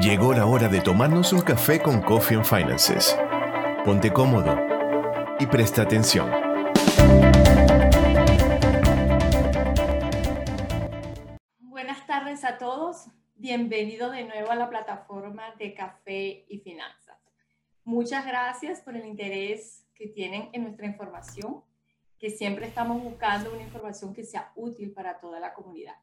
Llegó la hora de tomarnos un café con Coffee and Finances. Ponte cómodo y presta atención. Buenas tardes a todos. Bienvenido de nuevo a la plataforma de Café y Finanzas. Muchas gracias por el interés que tienen en nuestra información, que siempre estamos buscando una información que sea útil para toda la comunidad.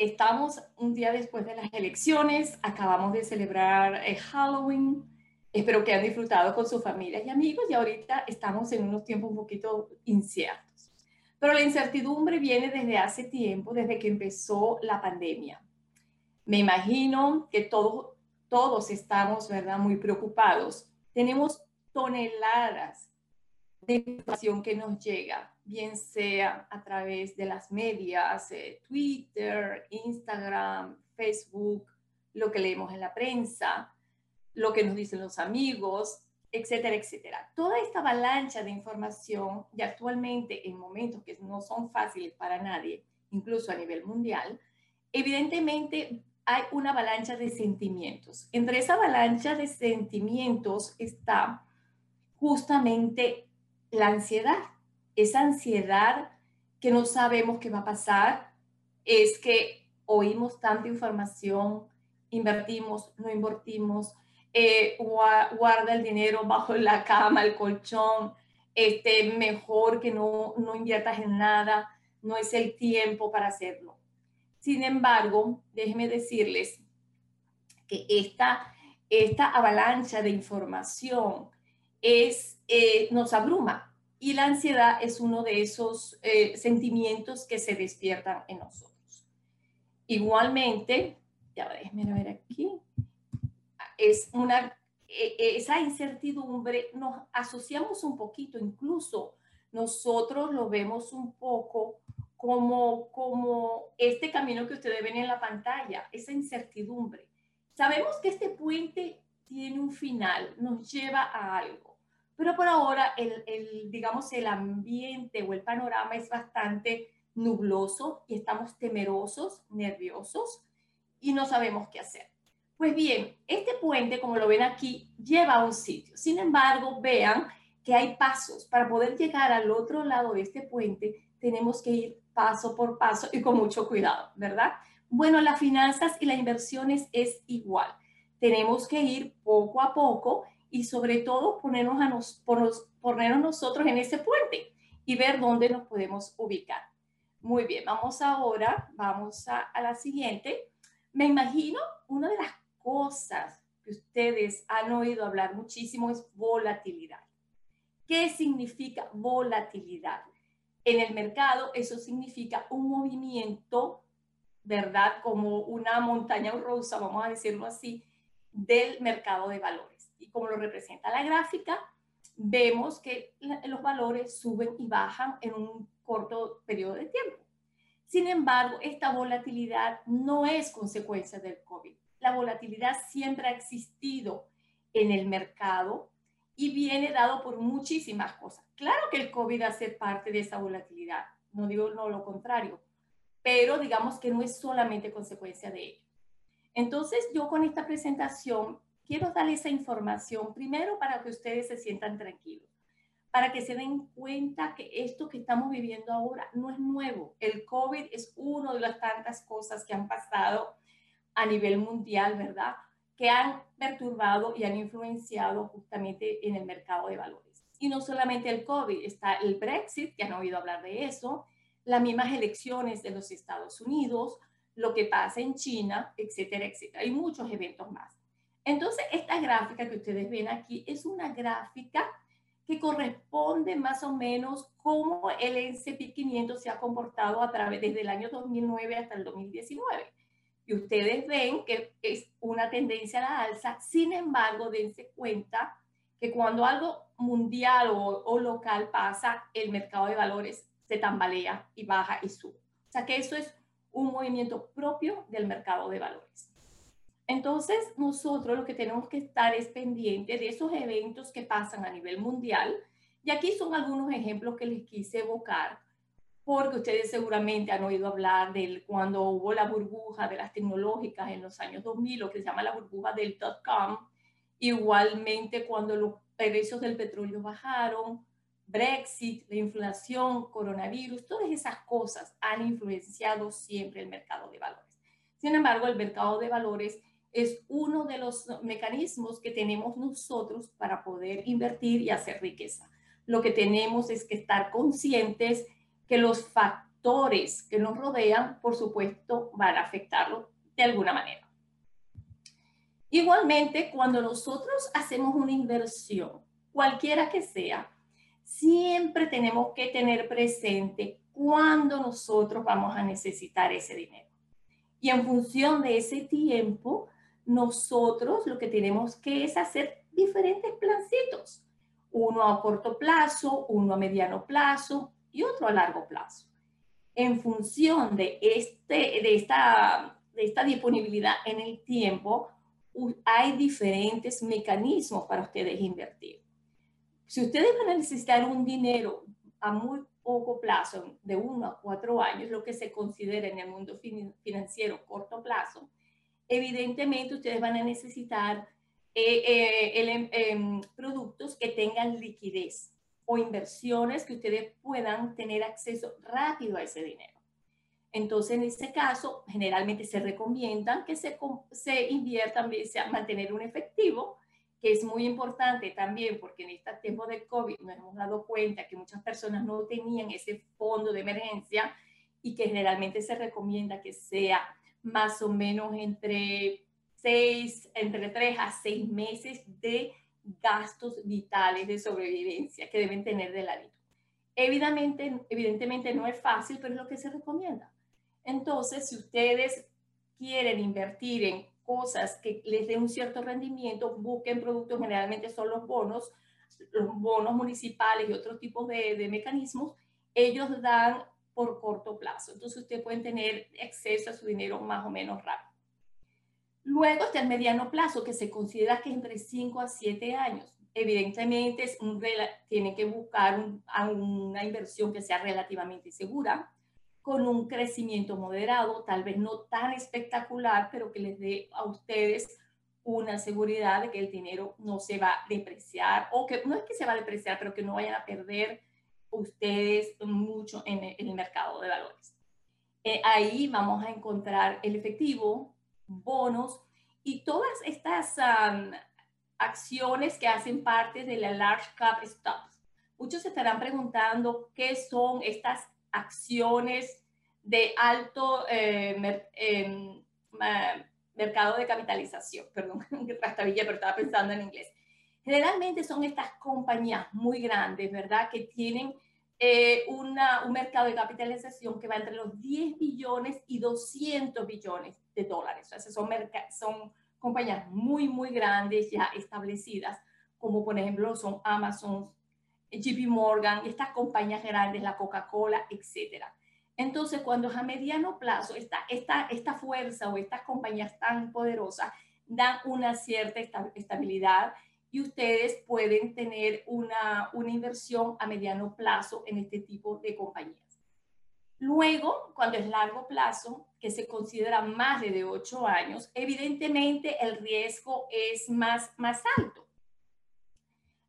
Estamos un día después de las elecciones, acabamos de celebrar eh, Halloween, espero que hayan disfrutado con sus familias y amigos y ahorita estamos en unos tiempos un poquito inciertos. Pero la incertidumbre viene desde hace tiempo, desde que empezó la pandemia. Me imagino que todos, todos estamos, ¿verdad?, muy preocupados. Tenemos toneladas de información que nos llega bien sea a través de las medias, eh, Twitter, Instagram, Facebook, lo que leemos en la prensa, lo que nos dicen los amigos, etcétera, etcétera. Toda esta avalancha de información y actualmente en momentos que no son fáciles para nadie, incluso a nivel mundial, evidentemente hay una avalancha de sentimientos. Entre esa avalancha de sentimientos está justamente la ansiedad esa ansiedad que no sabemos qué va a pasar, es que oímos tanta información, invertimos, no invertimos, eh, guarda el dinero bajo la cama, el colchón, este, mejor que no, no inviertas en nada, no es el tiempo para hacerlo. Sin embargo, déjenme decirles que esta, esta avalancha de información es, eh, nos abruma, y la ansiedad es uno de esos eh, sentimientos que se despiertan en nosotros. Igualmente, ya déjenme ver aquí, es una, e, e, esa incertidumbre nos asociamos un poquito, incluso nosotros lo vemos un poco como, como este camino que ustedes ven en la pantalla, esa incertidumbre. Sabemos que este puente tiene un final, nos lleva a algo pero por ahora el, digamos, el ambiente o el panorama es bastante nubloso y estamos temerosos, nerviosos y no sabemos qué hacer. Pues bien, este puente, como lo ven aquí, lleva a un sitio. Sin embargo, vean que hay pasos. Para poder llegar al otro lado de este puente, tenemos que ir paso por paso y con mucho cuidado, ¿verdad? Bueno, las finanzas y las inversiones es igual. Tenemos que ir poco a poco y sobre todo ponernos, a nos, ponernos nosotros en ese puente y ver dónde nos podemos ubicar. Muy bien, vamos ahora, vamos a, a la siguiente. Me imagino una de las cosas que ustedes han oído hablar muchísimo es volatilidad. ¿Qué significa volatilidad? En el mercado eso significa un movimiento, ¿verdad? Como una montaña rusa, vamos a decirlo así, del mercado de valores como lo representa la gráfica, vemos que los valores suben y bajan en un corto periodo de tiempo. Sin embargo, esta volatilidad no es consecuencia del COVID. La volatilidad siempre ha existido en el mercado y viene dado por muchísimas cosas. Claro que el COVID hace parte de esa volatilidad, no digo no lo contrario, pero digamos que no es solamente consecuencia de ello. Entonces, yo con esta presentación quiero darle esa información primero para que ustedes se sientan tranquilos, para que se den cuenta que esto que estamos viviendo ahora no es nuevo. El COVID es una de las tantas cosas que han pasado a nivel mundial, ¿verdad? Que han perturbado y han influenciado justamente en el mercado de valores. Y no solamente el COVID, está el Brexit, que han oído hablar de eso, las mismas elecciones de los Estados Unidos, lo que pasa en China, etcétera, etcétera. Hay muchos eventos más. Entonces, esta gráfica que ustedes ven aquí es una gráfica que corresponde más o menos cómo el S&P 500 se ha comportado a través desde el año 2009 hasta el 2019. Y ustedes ven que es una tendencia a la alza, sin embargo, dense cuenta que cuando algo mundial o, o local pasa, el mercado de valores se tambalea y baja y sube. O sea que eso es un movimiento propio del mercado de valores. Entonces, nosotros lo que tenemos que estar es pendiente de esos eventos que pasan a nivel mundial. Y aquí son algunos ejemplos que les quise evocar, porque ustedes seguramente han oído hablar de cuando hubo la burbuja de las tecnológicas en los años 2000, lo que se llama la burbuja del dot-com, igualmente cuando los precios del petróleo bajaron, Brexit, la inflación, coronavirus, todas esas cosas han influenciado siempre el mercado de valores. Sin embargo, el mercado de valores es uno de los mecanismos que tenemos nosotros para poder invertir y hacer riqueza. Lo que tenemos es que estar conscientes que los factores que nos rodean, por supuesto, van a afectarlo de alguna manera. Igualmente, cuando nosotros hacemos una inversión, cualquiera que sea, siempre tenemos que tener presente cuándo nosotros vamos a necesitar ese dinero. Y en función de ese tiempo, nosotros lo que tenemos que es hacer diferentes plancitos. Uno a corto plazo, uno a mediano plazo y otro a largo plazo. En función de, este, de, esta, de esta disponibilidad en el tiempo, hay diferentes mecanismos para ustedes invertir. Si ustedes van a necesitar un dinero a muy poco plazo, de uno a cuatro años, lo que se considera en el mundo financiero corto plazo, evidentemente ustedes van a necesitar eh, eh, em, em, productos que tengan liquidez o inversiones que ustedes puedan tener acceso rápido a ese dinero. Entonces, en ese caso, generalmente se recomienda que se, se invierta a mantener un efectivo, que es muy importante también porque en este tiempo de COVID nos hemos dado cuenta que muchas personas no tenían ese fondo de emergencia y que generalmente se recomienda que sea más o menos entre seis, entre tres a seis meses de gastos vitales de sobrevivencia que deben tener de ladito. Evidentemente, evidentemente no es fácil, pero es lo que se recomienda. Entonces, si ustedes quieren invertir en cosas que les den un cierto rendimiento, busquen productos, generalmente son los bonos, los bonos municipales y otros tipos de, de mecanismos, ellos dan por corto plazo. Entonces, ustedes pueden tener acceso a su dinero más o menos rápido. Luego está el mediano plazo, que se considera que entre 5 a 7 años. Evidentemente, es un, tienen que buscar una inversión que sea relativamente segura, con un crecimiento moderado, tal vez no tan espectacular, pero que les dé a ustedes una seguridad de que el dinero no se va a depreciar o que no es que se va a depreciar, pero que no vayan a perder ustedes mucho en el, mercado de valores. Eh, ahí vamos a encontrar el efectivo, bonos y todas estas acciones que hacen parte de la Large Cap Stocks. Muchos se estarán preguntando qué son estas acciones de alto eh, em, mercado de capitalización. Perdón, trastabilla, pero estaba pensando en inglés. Generalmente son estas compañías muy grandes, ¿verdad? Que tienen eh, una, un mercado de capitalización que va entre los 10 billones y 200 billones de dólares. O sea, son, son compañías muy, muy grandes ya establecidas, como por ejemplo son Amazon, JP Morgan, estas compañías grandes, la Coca-Cola, etcétera. Entonces, cuando es a mediano plazo, esta, esta, esta fuerza o estas compañías tan poderosas dan una cierta estabilidad y ustedes pueden tener una, una inversión a mediano plazo en este tipo de compañías. Luego, cuando es largo plazo, que se considera más de 8 años, evidentemente el riesgo es más, más alto.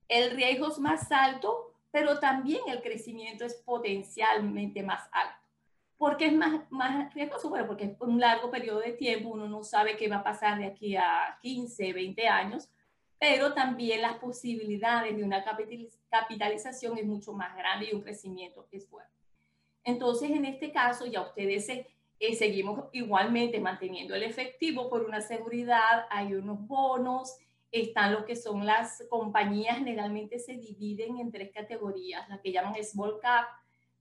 El riesgo es más alto, pero también el crecimiento es potencialmente más alto. ¿Por qué es más, más riesgoso? Bueno, porque es un largo periodo de tiempo, uno no sabe qué va a pasar de aquí a 15, 20 años, pero también las posibilidades de una capitalización es mucho más grande y un crecimiento es fuerte. Entonces, en este caso, ya ustedes eh, seguimos igualmente manteniendo el efectivo por una seguridad, hay unos bonos, están lo que son las compañías, generalmente se dividen en tres categorías, las que llaman small cap,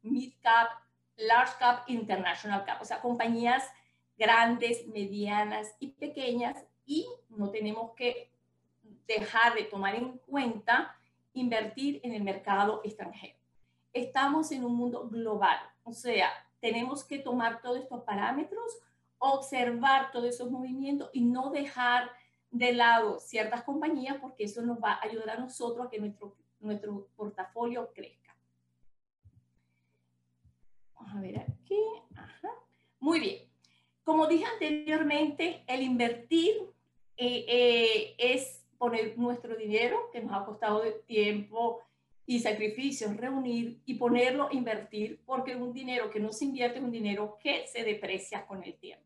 mid cap, large cap, international cap, o sea, compañías grandes, medianas y pequeñas y no tenemos que dejar de tomar en cuenta invertir en el mercado extranjero. Estamos en un mundo global, o sea, tenemos que tomar todos estos parámetros, observar todos esos movimientos y no dejar de lado ciertas compañías porque eso nos va a ayudar a nosotros a que nuestro, nuestro portafolio crezca. Vamos a ver aquí. Muy bien. Como dije anteriormente, el invertir eh, eh, es poner nuestro dinero, que nos ha costado tiempo y sacrificios, reunir y ponerlo, invertir, porque un dinero que no se invierte es un dinero que se deprecia con el tiempo.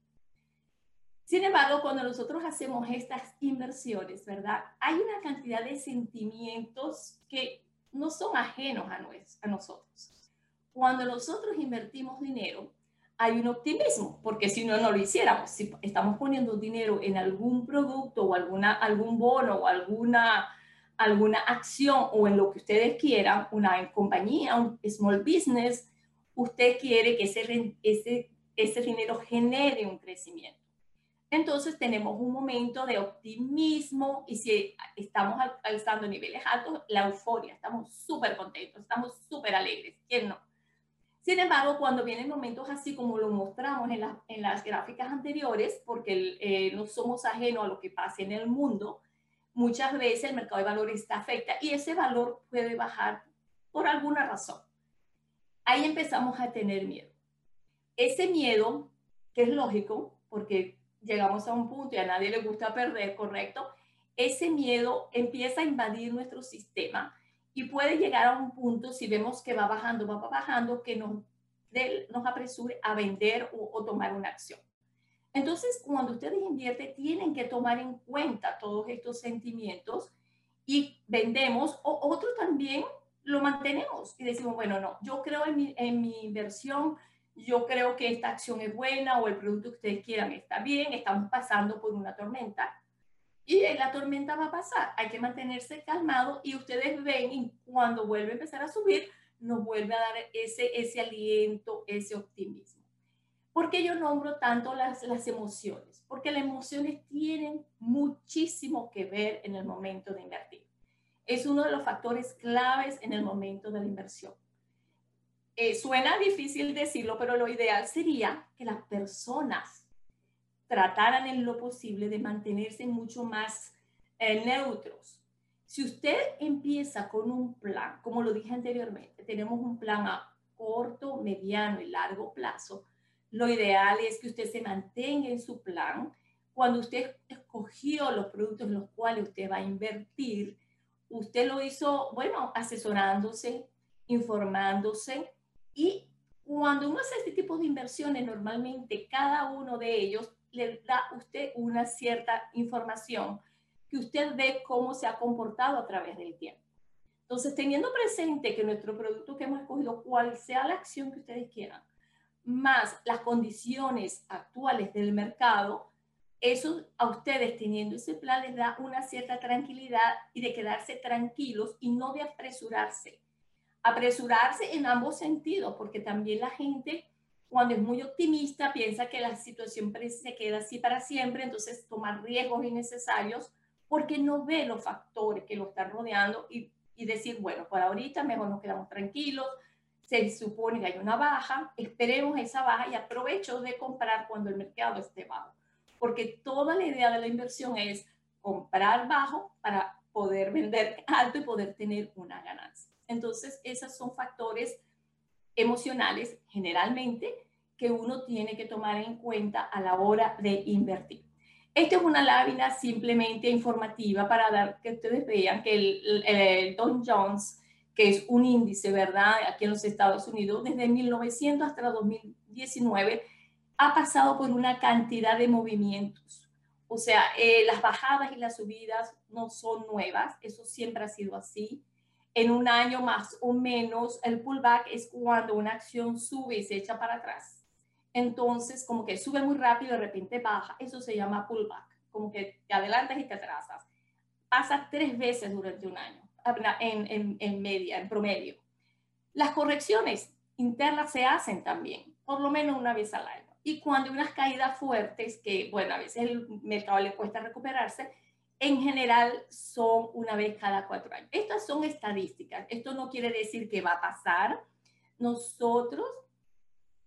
Sin embargo, cuando nosotros hacemos estas inversiones, ¿verdad? Hay una cantidad de sentimientos que no son ajenos a, a nosotros. Cuando nosotros invertimos dinero, hay un optimismo, porque si no, no lo hiciéramos. Si estamos poniendo dinero en algún producto o alguna, algún bono o alguna, alguna acción o en lo que ustedes quieran, una compañía, un small business, usted quiere que ese, ese, ese dinero genere un crecimiento. Entonces tenemos un momento de optimismo y si estamos alzando niveles altos, la euforia, estamos súper contentos, estamos súper alegres. ¿Quién no? Sin embargo, cuando vienen momentos así como lo mostramos en, en las gráficas anteriores, porque eh, no somos ajenos a lo que pasa en el mundo, muchas veces el mercado de valores está afecta y ese valor puede bajar por alguna razón. Ahí empezamos a tener miedo. Ese miedo, que es lógico, porque llegamos a un punto y a nadie le gusta perder, ¿correcto? Ese miedo empieza a invadir nuestro sistema y puede llegar a un punto, si vemos que va bajando, va bajando, que nos, nos apresure a vender o, tomar una acción. Entonces, cuando ustedes invierten, tienen que tomar en cuenta todos estos sentimientos y vendemos o otro también lo mantenemos y decimos, bueno, no, yo creo en mi, en mi inversión, yo creo que esta acción es buena o el producto que ustedes quieran está bien, estamos pasando por una tormenta y la tormenta va a pasar. Hay que mantenerse calmado y ustedes ven y cuando vuelve a empezar a subir, nos vuelve a dar ese, ese aliento, ese optimismo. ¿Por qué yo nombro tanto las, las emociones? Porque las emociones tienen muchísimo que ver en el momento de invertir. Es uno de los factores claves en el momento de la inversión. Eh, suena difícil decirlo, pero lo ideal sería que las personas trataran en lo posible de mantenerse mucho más eh, neutros. Si usted empieza con un plan, como lo dije anteriormente, tenemos un plan a corto, mediano y largo plazo, lo ideal es que usted se mantenga en su plan. Cuando usted escogió los productos en los cuales usted va a invertir, usted lo hizo, bueno, asesorándose, informándose y cuando uno hace este tipo de inversiones, normalmente cada uno de ellos le da usted una cierta información que usted ve cómo se ha comportado a través del tiempo. Entonces, teniendo presente que nuestro producto que hemos escogido, cual sea la acción que ustedes quieran, más las condiciones actuales del mercado, eso a ustedes teniendo ese plan les da una cierta tranquilidad y de quedarse tranquilos y no de apresurarse. Apresurarse en ambos sentidos, porque también la gente cuando es muy optimista, piensa que la situación se queda así para siempre, entonces tomar riesgos innecesarios porque no ve los factores que lo están rodeando y, y decir, bueno, por ahorita mejor nos quedamos tranquilos, se supone que hay una baja, esperemos esa baja y aprovecho de comprar cuando el mercado esté bajo. Porque toda la idea de la inversión es comprar bajo para poder vender alto y poder tener una ganancia. Entonces, esos son factores emocionales generalmente que uno tiene que tomar en cuenta a la hora de invertir. Esta es una lámina simplemente informativa para dar que ustedes vean que el, el, Dow Jones, que es un índice, ¿verdad? Aquí en los Estados Unidos, desde 1900 hasta 2019, ha pasado por una cantidad de movimientos. O sea, eh, las bajadas y las subidas no son nuevas, eso siempre ha sido así en un año más o menos, el pullback es cuando una acción sube y se echa para atrás. Entonces, como que sube muy rápido y de repente baja, eso se llama pullback, como que te adelantas y te atrasas. Pasa tres veces durante un año, en, en media, en promedio. Las correcciones internas se hacen también, por lo menos una vez al año. Y cuando hay unas caídas fuertes, que bueno, a veces el mercado le cuesta recuperarse, en general son una vez cada cuatro años. Estas son estadísticas. Esto no quiere decir que va a pasar. Nosotros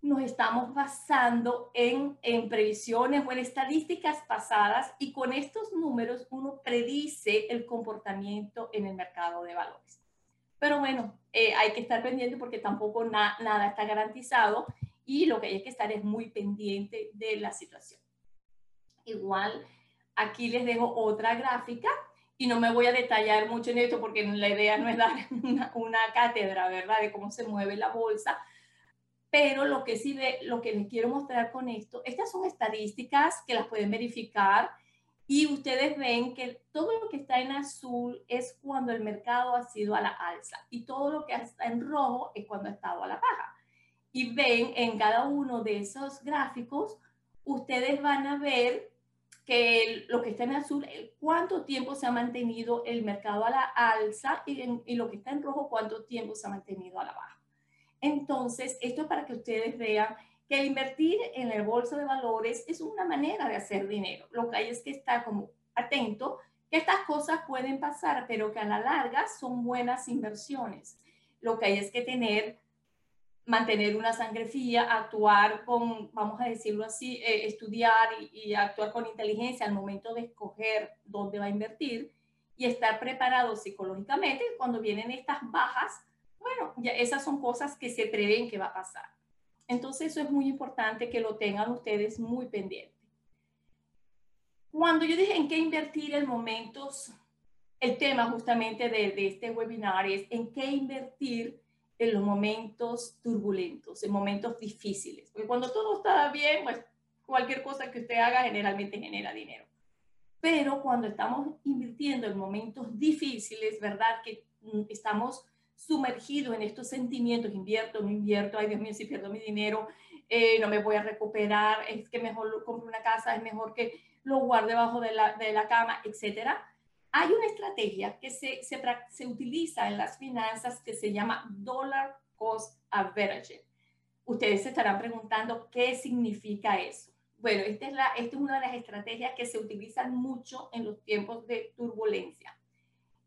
nos estamos basando en, en previsiones o en estadísticas pasadas y con estos números uno predice el comportamiento en el mercado de valores. Pero bueno, eh, hay que estar pendiente porque tampoco nada está garantizado y lo que hay que estar es muy pendiente de la situación. Igual, aquí les dejo otra gráfica y no me voy a detallar mucho en esto porque la idea no es dar una, cátedra, ¿verdad?, de cómo se mueve la bolsa, pero lo que sí, de, lo que les quiero mostrar con esto, estas son estadísticas que las pueden verificar y ustedes ven que todo lo que está en azul es cuando el mercado ha sido a la alza y todo lo que está en rojo es cuando ha estado a la baja. Y ven en cada uno de esos gráficos, ustedes van a ver que lo que está en azul, cuánto tiempo se ha mantenido el mercado a la alza y, y lo que está en rojo, cuánto tiempo se ha mantenido a la baja. Entonces, esto es para que ustedes vean que invertir en el bolsa de valores es una manera de hacer dinero. Lo que hay es que estar como atento que estas cosas pueden pasar, pero que a la larga son buenas inversiones. Lo que hay es que tener, mantener una sangre fría, actuar con, vamos a decirlo así, eh, estudiar y, actuar con inteligencia al momento de escoger dónde va a invertir y estar preparado psicológicamente cuando vienen estas bajas bueno, ya esas son cosas que se prevén que va a pasar. Entonces eso es muy importante que lo tengan ustedes muy pendiente. Cuando yo dije en qué invertir en momentos, el tema justamente de este webinar es en qué invertir en los momentos turbulentos, en momentos difíciles. Porque cuando todo está bien, pues cualquier cosa que usted haga generalmente genera dinero. Pero cuando estamos invirtiendo en momentos difíciles, ¿verdad? Que mm, estamos sumergido en estos sentimientos, invierto, no invierto, ay Dios mío, si pierdo mi dinero, eh, no me voy a recuperar, es que mejor compro una casa, es mejor que lo guarde debajo de la, de la cama, etcétera. Hay una estrategia que se, se, utiliza en las finanzas que se llama Dollar Cost Averaging. Ustedes se estarán preguntando qué significa eso. Bueno, esta es, la, esta es una de las estrategias que se utilizan mucho en los tiempos de turbulencia.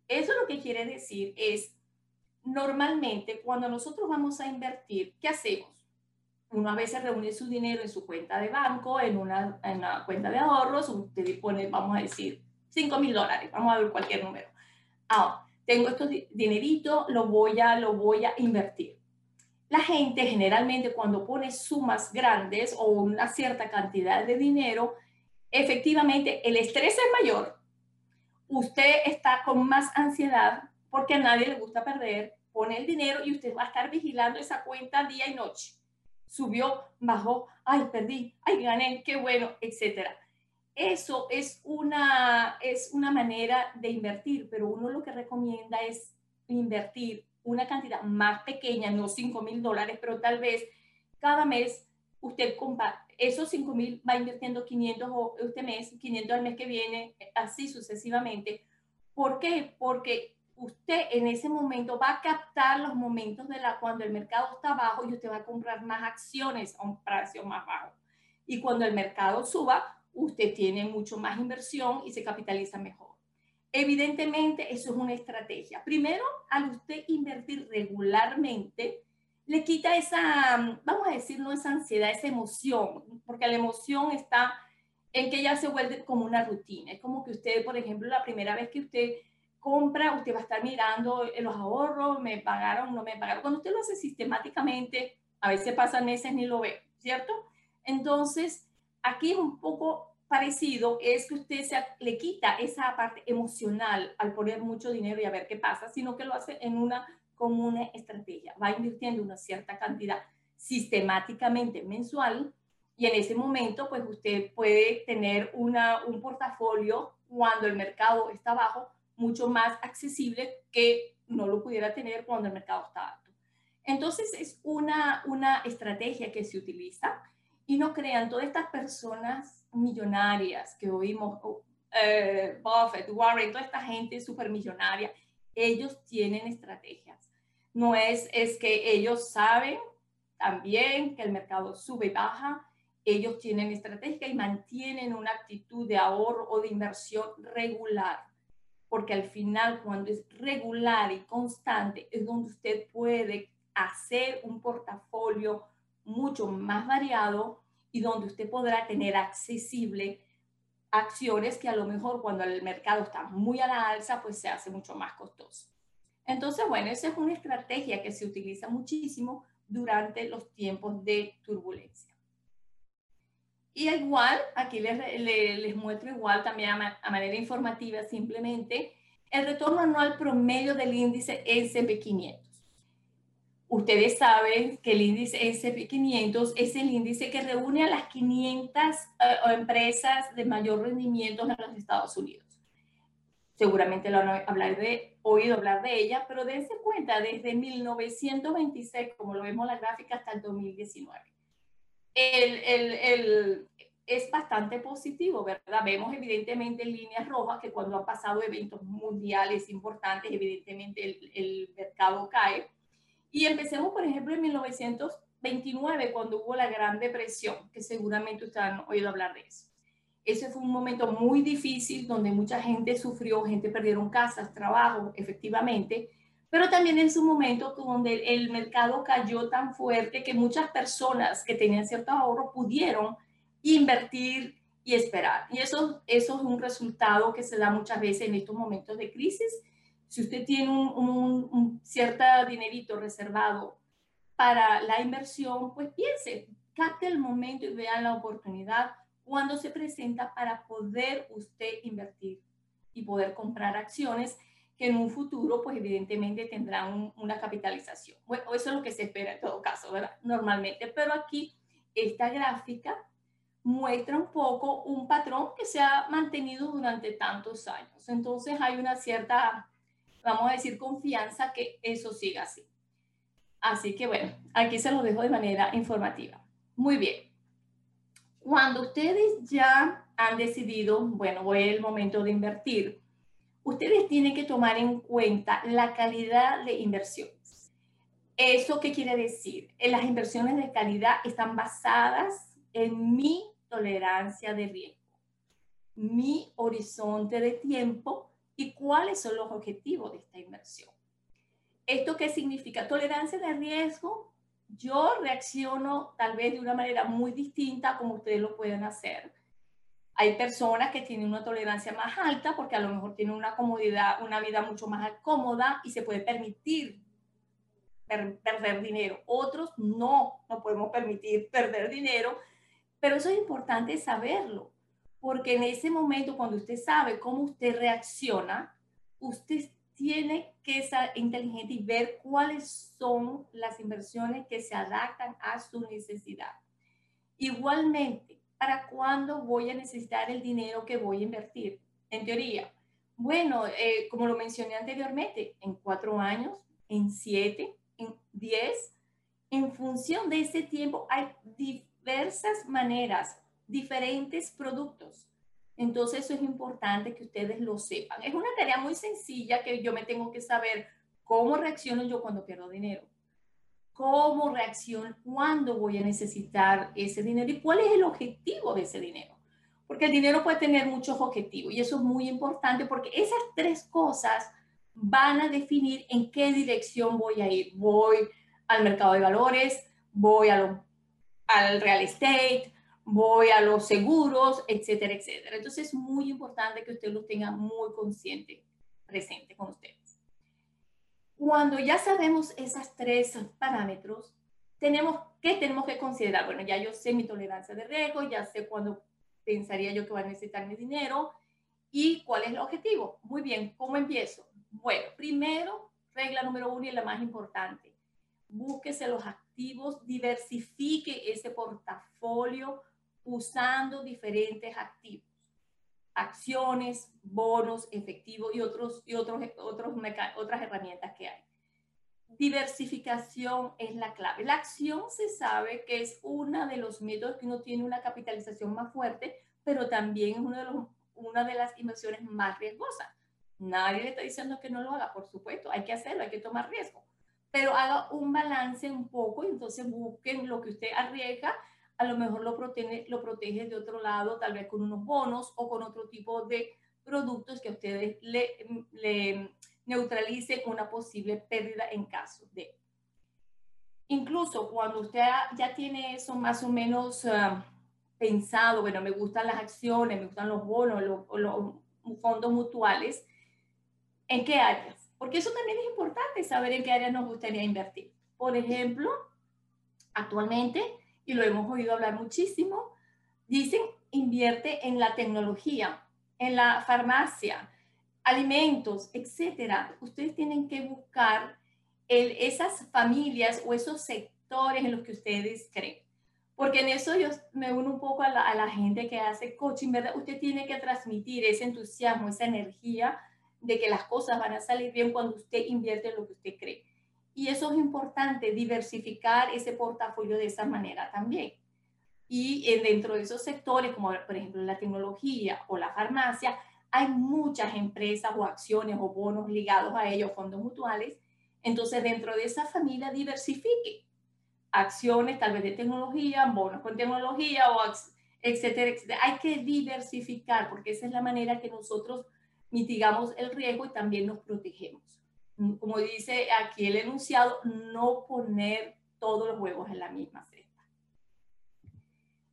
Eso lo que quiere decir es normalmente cuando nosotros vamos a invertir, ¿qué hacemos? Uno a veces reúne su dinero en su cuenta de banco, en una, en una cuenta de ahorros, usted pone, vamos a decir, 5 mil dólares, vamos a ver cualquier número. Ahora, tengo estos dineritos, lo voy a, lo voy a invertir. La gente generalmente cuando pone sumas grandes o una cierta cantidad de dinero, efectivamente el estrés es mayor, usted está con más ansiedad, porque a nadie le gusta perder, pone el dinero y usted va a estar vigilando esa cuenta día y noche. Subió, bajó, ay, perdí, ay, gané, qué bueno, etcétera. Eso es una, es una manera de invertir, pero uno lo que recomienda es invertir una cantidad más pequeña, no 5 mil dólares, pero tal vez cada mes usted compra esos 5 mil, va invirtiendo 500 este mes, 500 el mes que viene, así sucesivamente. ¿Por qué? Porque usted en ese momento va a captar los momentos de la cuando el mercado está bajo y usted va a comprar más acciones a un precio más bajo. Y cuando el mercado suba, usted tiene mucho más inversión y se capitaliza mejor. Evidentemente, eso es una estrategia. Primero, al usted invertir regularmente, le quita esa, vamos a decirlo, esa ansiedad, esa emoción, porque la emoción está en que ya se vuelve como una rutina. Es como que usted, por ejemplo, la primera vez que usted compra, usted va a estar mirando los ahorros, me pagaron, no me pagaron. Cuando usted lo hace sistemáticamente, a veces pasan meses ni lo ve, ¿cierto? Entonces, aquí es un poco parecido, es que usted se, le quita esa parte emocional al poner mucho dinero y a ver qué pasa, sino que lo hace en una como una estrategia. Va invirtiendo una cierta cantidad sistemáticamente mensual y en ese momento, pues usted puede tener una, un portafolio cuando el mercado está bajo mucho más accesible que no lo pudiera tener cuando el mercado está alto. Entonces es una, una estrategia que se utiliza y no crean todas estas personas millonarias que oímos, eh, Buffett, Warren, toda esta gente supermillonaria, ellos tienen estrategias. No es, es que ellos saben también que el mercado sube y baja, ellos tienen estrategia y mantienen una actitud de ahorro o de inversión regular porque al final cuando es regular y constante es donde usted puede hacer un portafolio mucho más variado y donde usted podrá tener accesible acciones que a lo mejor cuando el mercado está muy a la alza, pues se hace mucho más costoso. Entonces, bueno, esa es una estrategia que se utiliza muchísimo durante los tiempos de turbulencia. Y igual, aquí les, les, muestro igual también a, a, manera informativa simplemente el retorno anual promedio del índice SP500. Ustedes saben que el índice SP500 es el índice que reúne a las 500 eh, empresas de mayor rendimiento en los Estados Unidos. Seguramente lo han de, oído hablar de ella, pero dense cuenta, desde 1926, como lo vemos en la gráfica, hasta el 2019. El, es bastante positivo, ¿verdad? Vemos evidentemente en líneas rojas que cuando han pasado eventos mundiales importantes, evidentemente el mercado cae y empecemos, por ejemplo, en 1929, cuando hubo la Gran Depresión, que seguramente ustedes han oído hablar de eso. Ese fue un momento muy difícil donde mucha gente sufrió, gente perdieron casas, trabajo, efectivamente, pero también es un momento donde el mercado cayó tan fuerte que muchas personas que tenían cierto ahorro pudieron invertir y esperar. Y eso, eso es un resultado que se da muchas veces en estos momentos de crisis si usted tiene un, cierto dinerito reservado para la inversión, pues piense, capte el momento y vea la oportunidad cuando se presenta para poder usted invertir y poder comprar acciones que en un futuro, pues evidentemente tendrán una capitalización. Bueno, eso es lo que se espera en todo caso, ¿verdad? Normalmente, pero aquí esta gráfica muestra un poco un patrón que se ha mantenido durante tantos años. Entonces hay una cierta vamos a decir, confianza que eso siga así. Así que bueno, aquí se los dejo de manera informativa. Muy bien. Cuando ustedes ya han decidido, bueno, voy el momento de invertir, ustedes tienen que tomar en cuenta la calidad de inversiones. ¿Eso qué quiere decir? Las inversiones de calidad están basadas en mi tolerancia de riesgo, mi horizonte de tiempo y cuáles son los objetivos de esta inversión. ¿Esto qué significa? Tolerancia de riesgo. Yo reacciono tal vez de una manera muy distinta como ustedes lo pueden hacer. Hay personas que tienen una tolerancia más alta porque a lo mejor tienen una comodidad, una vida mucho más cómoda y se puede permitir perder dinero. Otros no, no podemos permitir perder dinero, pero eso es importante saberlo porque en ese momento, cuando usted sabe cómo usted reacciona, usted tiene que ser inteligente y ver cuáles son las inversiones que se adaptan a su necesidad. Igualmente, ¿para cuándo voy a necesitar el dinero que voy a invertir? En teoría, bueno, eh, como lo mencioné anteriormente, en cuatro años, en siete, en diez, en función de ese tiempo hay diversas maneras diferentes productos. Entonces eso es importante que ustedes lo sepan. Es una tarea muy sencilla que yo me tengo que saber cómo reacciono yo cuando pierdo dinero. Cómo reacciono cuando voy a necesitar ese dinero y cuál es el objetivo de ese dinero. Porque el dinero puede tener muchos objetivos y eso es muy importante porque esas tres cosas van a definir en qué dirección voy a ir. Voy al mercado de valores, voy a al real estate, voy a los seguros, etcétera, etcétera. Entonces es muy importante que usted lo tenga muy consciente, presente con ustedes. Cuando ya sabemos esos tres parámetros, tenemos, ¿qué tenemos que considerar? Bueno, ya yo sé mi tolerancia de riesgo, ya sé cuándo pensaría yo que va a necesitar mi dinero y cuál es el objetivo. Muy bien, ¿cómo empiezo? Bueno, primero, regla número uno y la más importante, búsquese los activos, diversifique ese portafolio usando diferentes activos, acciones, bonos, efectivo y, otros, y otros, otros otras herramientas que hay. Diversificación es la clave. La acción se sabe que es uno de los métodos que uno tiene una capitalización más fuerte, pero también es uno de los, una de las inversiones más riesgosas. Nadie le está diciendo que no lo haga, por supuesto, hay que hacerlo, hay que tomar riesgo, pero haga un balance un poco y entonces busquen lo que usted arriesga a lo mejor lo protege, lo protege de otro lado, tal vez con unos bonos o con otro tipo de productos que a ustedes le, le neutralicen una posible pérdida en caso de. Incluso cuando usted ya tiene eso más o menos ah, pensado, bueno, me gustan las acciones, me gustan los bonos, los, los fondos mutuales, ¿en qué áreas? Porque eso también es importante, saber en qué área nos gustaría invertir. Por ejemplo, actualmente, y lo hemos oído hablar muchísimo, dicen invierte en la tecnología, en la farmacia, alimentos, etcétera. Ustedes tienen que buscar esas familias o esos sectores en los que ustedes creen. Porque en eso yo me uno un poco a la, a la gente que hace coaching, ¿verdad? Usted tiene que transmitir ese entusiasmo, esa energía de que las cosas van a salir bien cuando usted invierte en lo que usted cree. Y eso es importante, diversificar ese portafolio de esa manera también. Y dentro de esos sectores, como por ejemplo la tecnología o la farmacia, hay muchas empresas o acciones o bonos ligados a ellos, fondos mutuales. Entonces, dentro de esa familia, diversifique acciones tal vez de tecnología, bonos con tecnología, o etcétera, etcétera. Hay que diversificar porque esa es la manera que nosotros mitigamos el riesgo y también nos protegemos. Como dice aquí el enunciado, no poner todos los huevos en la misma cesta.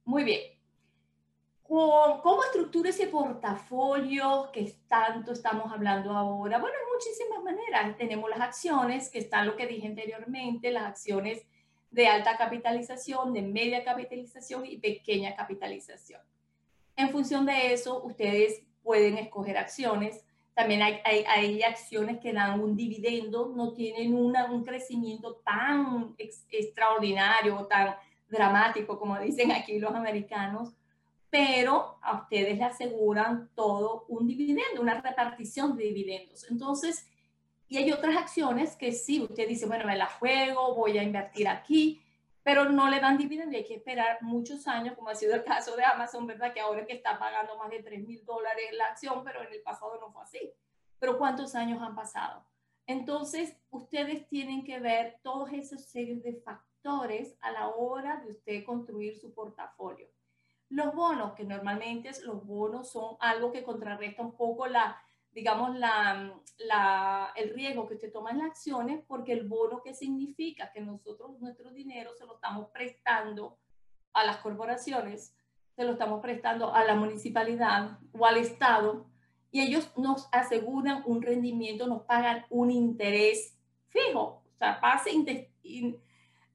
Muy bien. ¿Cómo estructura ese portafolio que tanto estamos hablando ahora? Bueno, hay muchísimas maneras. Tenemos las acciones, que están lo que dije anteriormente, las acciones de alta capitalización, de media capitalización y pequeña capitalización. En función de eso, ustedes pueden escoger acciones. También hay, hay, acciones que dan un dividendo, no tienen una, un crecimiento tan extraordinario o tan dramático como dicen aquí los americanos, pero a ustedes le aseguran todo un dividendo, una repartición de dividendos. Entonces, y hay otras acciones que sí, usted dice, bueno, me la juego, voy a invertir aquí, pero no le dan dividendo y hay que esperar muchos años, como ha sido el caso de Amazon, ¿verdad? Que ahora que está pagando más de 3 mil dólares la acción, pero en el pasado no fue así. Pero ¿cuántos años han pasado? Entonces, ustedes tienen que ver todos esos series de factores a la hora de usted construir su portafolio. Los bonos, que normalmente los bonos son algo que contrarresta un poco la, digamos, el riesgo que usted toma en las acciones, porque el bono, ¿qué significa? Que nosotros nuestro dinero se lo estamos prestando a las corporaciones, se lo estamos prestando a la municipalidad o al Estado, y ellos nos aseguran un rendimiento, nos pagan un interés fijo, o sea, pase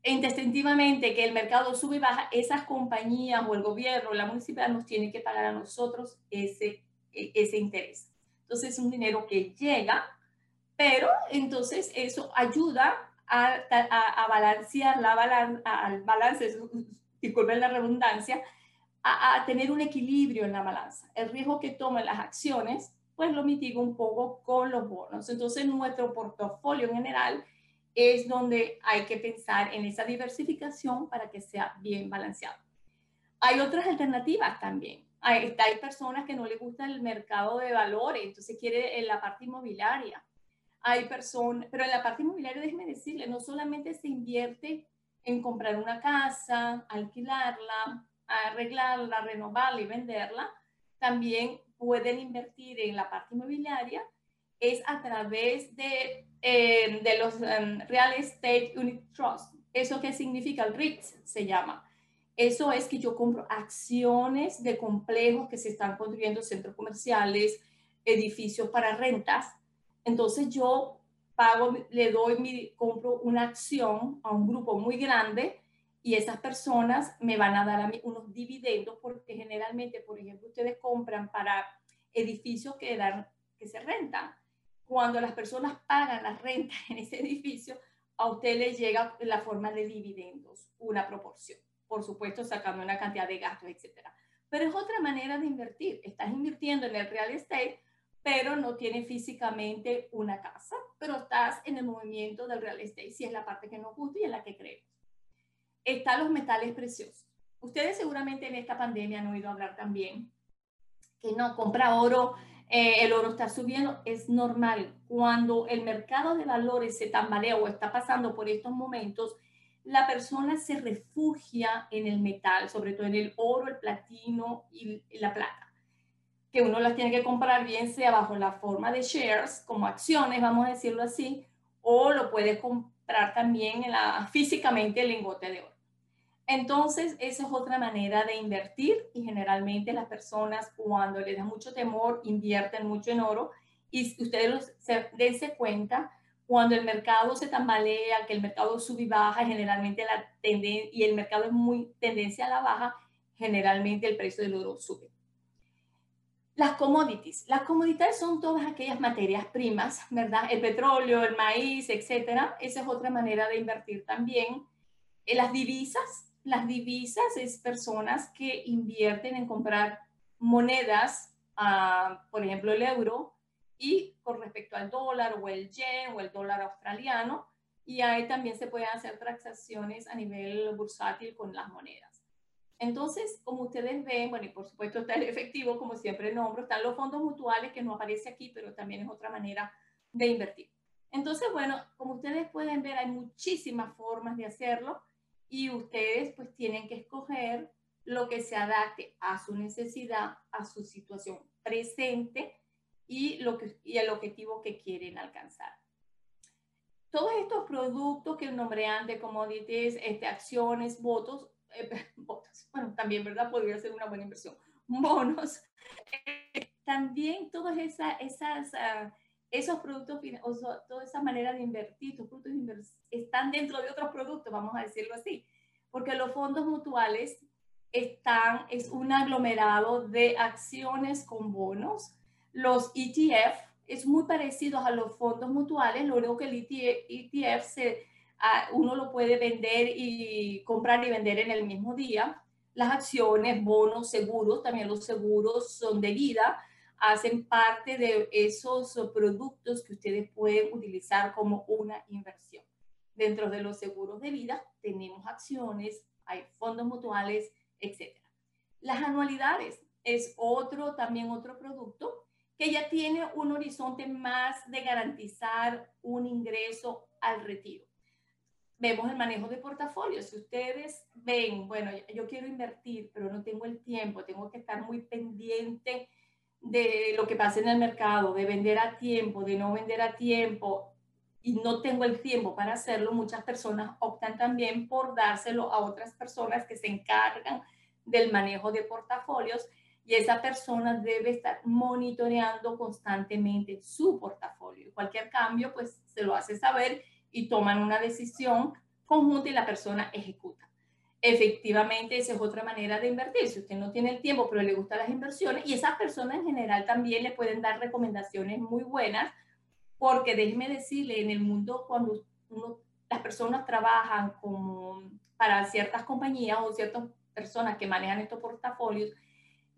intensivamente que el mercado sube y baja, esas compañías o el gobierno la municipalidad nos tiene que pagar a nosotros ese, e, ese interés. Entonces es un dinero que llega, pero entonces eso ayuda a, balancear la balan al balance, disculpen la redundancia, a, tener un equilibrio en la balanza. El riesgo que toman las acciones, pues lo mitiga un poco con los bonos. Entonces nuestro portafolio en general es donde hay que pensar en esa diversificación para que sea bien balanceado. Hay otras alternativas también hay, hay personas que no les gusta el mercado de valores, entonces quiere en la parte inmobiliaria. Hay personas, pero en la parte inmobiliaria, déjeme decirle, no solamente se invierte en comprar una casa, alquilarla, arreglarla, renovarla y venderla, también pueden invertir en la parte inmobiliaria, es a través de, eh, de los em, Real Estate Unit Trust. ¿Eso qué significa? El REITs se llama. Eso es que yo compro acciones de complejos que se están construyendo, centros comerciales, edificios para rentas. Entonces yo pago, le doy mi, compro una acción a un grupo muy grande y esas personas me van a dar a mí unos dividendos porque generalmente, por ejemplo, ustedes compran para edificios que, dan, que se rentan. Cuando las personas pagan la renta en ese edificio, a usted le llega la forma de dividendos, una proporción por supuesto sacando una cantidad de gastos, etcétera. Pero es otra manera de invertir. Estás invirtiendo en el real estate, pero no tienes físicamente una casa, pero estás en el movimiento del real estate, si es la parte que nos gusta y en la que creemos. Están los metales preciosos. Ustedes seguramente en esta pandemia han oído hablar también que no, compra oro, eh, el oro está subiendo, es normal. Cuando el mercado de valores se tambalea o está pasando por estos momentos, la persona se refugia en el metal, sobre todo en el oro, el platino y la plata, que uno las tiene que comprar bien sea bajo la forma de shares, como acciones, vamos a decirlo así, o lo puede comprar también físicamente el lingote de oro. Entonces, esa es otra manera de invertir y generalmente las personas cuando les da mucho temor invierten mucho en oro Y ustedes se, dense cuenta cuando el mercado se tambalea, que el mercado sube y baja, generalmente la tendencia, y el mercado es muy tendencia a la baja, generalmente el precio del oro sube. Las commodities. Las commodities son todas aquellas materias primas, ¿verdad? El petróleo, el maíz, etcétera. Esa es otra manera de invertir también. En las divisas. Las divisas es personas que invierten en comprar monedas, ah, por ejemplo, el euro, y con respecto al dólar o el yen o el dólar australiano. Y ahí también se pueden hacer transacciones a nivel bursátil con las monedas. Entonces, como ustedes ven, bueno, y por supuesto está el efectivo, como siempre nombro, están los fondos mutuales, que no aparece aquí, pero también es otra manera de invertir. Entonces, bueno, como ustedes pueden ver, hay muchísimas formas de hacerlo y ustedes pues tienen que escoger lo que se adapte a su necesidad, a su situación presente y, lo que, y el objetivo que quieren alcanzar. Todos estos productos que nombré antes, commodities, este, acciones, votos, eh, bueno, también, ¿verdad? Podría ser una buena inversión. Bonos. Eh, también todas esas, esas uh, esos productos, o toda esa manera de invertir, tus productos están dentro de otros productos, vamos a decirlo así, porque los fondos mutuales están, es un aglomerado de acciones con bonos. Los ETF es muy parecido a los fondos mutuales, lo único que el ETF se uno lo puede vender y comprar y vender en el mismo día. Las acciones, bonos, seguros, también los seguros son de vida, hacen parte de esos productos que ustedes pueden utilizar como una inversión. Dentro de los seguros de vida tenemos acciones, hay fondos mutuales, etc. Las anualidades es otro, también otro producto que ya tiene un horizonte más de garantizar un ingreso al retiro vemos el manejo de portafolio. Si ustedes ven, bueno, yo quiero invertir, pero no tengo el tiempo, tengo que estar muy pendiente de lo que pasa en el mercado, de vender a tiempo, de no vender a tiempo, y no tengo el tiempo para hacerlo, muchas personas optan también por dárselo a otras personas que se encargan del manejo de portafolios y esa persona debe estar monitoreando constantemente su portafolio. Cualquier cambio, pues se lo hace saber y toman una decisión conjunta y la persona ejecuta. Efectivamente, esa es otra manera de invertir. Si usted no tiene el tiempo, pero le gustan las inversiones, y esas personas en general también le pueden dar recomendaciones muy buenas, porque déjeme decirle, en el mundo cuando las personas trabajan como para ciertas compañías o ciertas personas que manejan estos portafolios,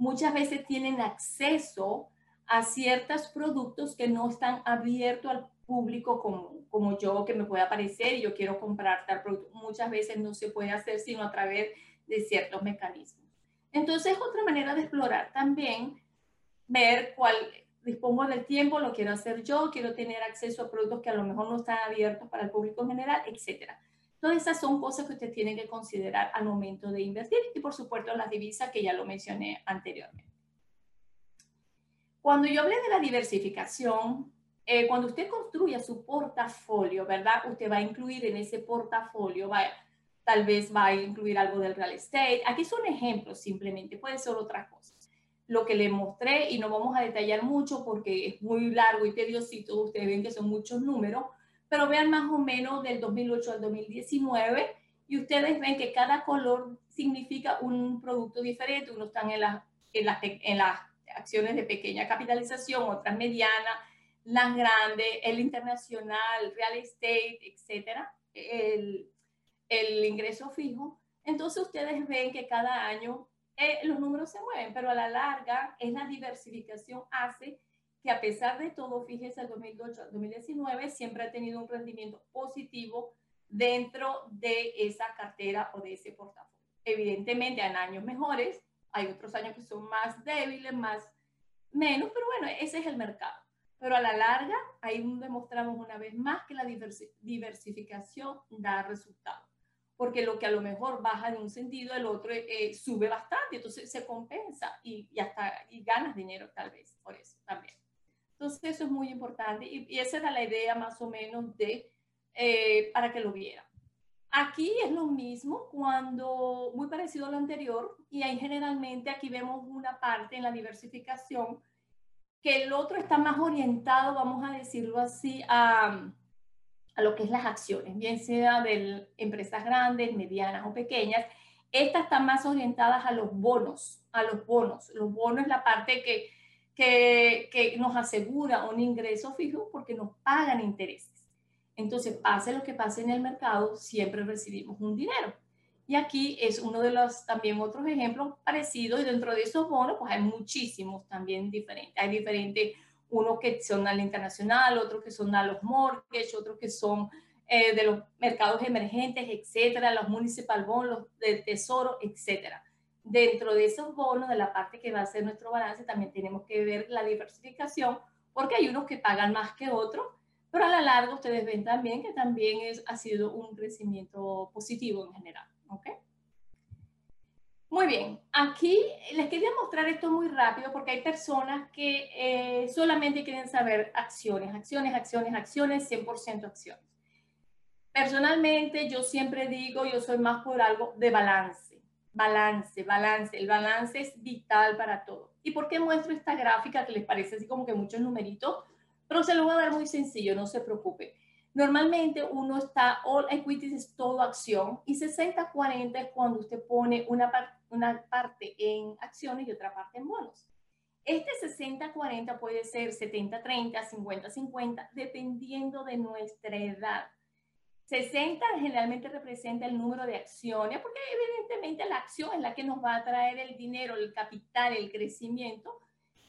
muchas veces tienen acceso a ciertos productos que no están abiertos al público como, como yo que me puede aparecer y yo quiero comprar tal producto. Muchas veces no se puede hacer sino a través de ciertos mecanismos. Entonces, otra manera de explorar también, ver cuál dispongo del tiempo, lo quiero hacer yo, quiero tener acceso a productos que a lo mejor no están abiertos para el público en general, etcétera. Todas esas son cosas que usted tiene que considerar al momento de invertir y por supuesto las divisas que ya lo mencioné anteriormente. Cuando yo hablé de la diversificación, eh, cuando usted construya su portafolio, ¿verdad? Usted va a incluir en ese portafolio, va, tal vez va a incluir algo del real estate. Aquí son ejemplos simplemente, puede ser otras cosas. Lo que le mostré y no vamos a detallar mucho porque es muy largo y tediosito, ustedes ven que son muchos números, pero vean más o menos del 2008 al 2019 y ustedes ven que cada color significa un producto diferente. Unos están en, en, en las acciones de pequeña capitalización, otras medianas, las grandes, el internacional, real estate, etcétera, el, el ingreso fijo. Entonces ustedes ven que cada año eh, los números se mueven, pero a la larga es la diversificación hace que a pesar de todo, fíjese, el 2008 al 2019 siempre ha tenido un rendimiento positivo dentro de esa cartera o de ese portafolio. Evidentemente, hay años mejores, hay otros años que son más débiles, más menos, pero bueno, ese es el mercado. Pero a la larga, ahí demostramos una vez más que la diversificación da resultados. Porque lo que a lo mejor baja en un sentido, el otro eh, sube bastante, entonces se compensa y, y, hasta y ganas dinero tal vez por eso también. Entonces eso es muy importante y, y esa era la idea más o menos de, eh, para que lo vieran. Aquí es lo mismo cuando, muy parecido a lo anterior, y ahí generalmente aquí vemos una parte en la diversificación que el otro está más orientado, vamos a decirlo así, a, a lo que es las acciones, bien sea de empresas grandes, medianas o pequeñas. Estas están más orientadas a los bonos, a los bonos. Los bonos es la parte que, que, que nos asegura un ingreso fijo porque nos pagan intereses. Entonces, pase lo que pase en el mercado, siempre recibimos un dinero. Y aquí es uno de los también otros ejemplos parecidos y dentro de esos bonos pues hay muchísimos también diferentes. Hay diferentes, unos que son al internacional, otros que son a los mortgage, otros que son eh, de los mercados emergentes, etcétera, los municipal bonds, los del tesoro, etcétera. Dentro de esos bonos, de la parte que va a ser nuestro balance, también tenemos que ver la diversificación, porque hay unos que pagan más que otros, pero a la larga ustedes ven también que también es, ha sido un crecimiento positivo en general. ¿ok? Muy bien, aquí les quería mostrar esto muy rápido porque hay personas que eh, solamente quieren saber acciones, acciones, acciones, acciones, 100% acciones. Personalmente, yo siempre digo, yo soy más por algo de balance, balance, balance. El balance es vital para todo. ¿Y por qué muestro esta gráfica que les parece así como que muchos numeritos? Pero se lo voy a dar muy sencillo, no se preocupe. Normalmente uno está, all equities es todo acción y 60-40 es cuando usted pone una, una parte en acciones y otra parte en bonos. Este 60-40 puede ser 70-30, 50-50, dependiendo de nuestra edad. 60 generalmente representa el número de acciones, porque evidentemente la acción es la que nos va a traer el dinero, el capital, el crecimiento,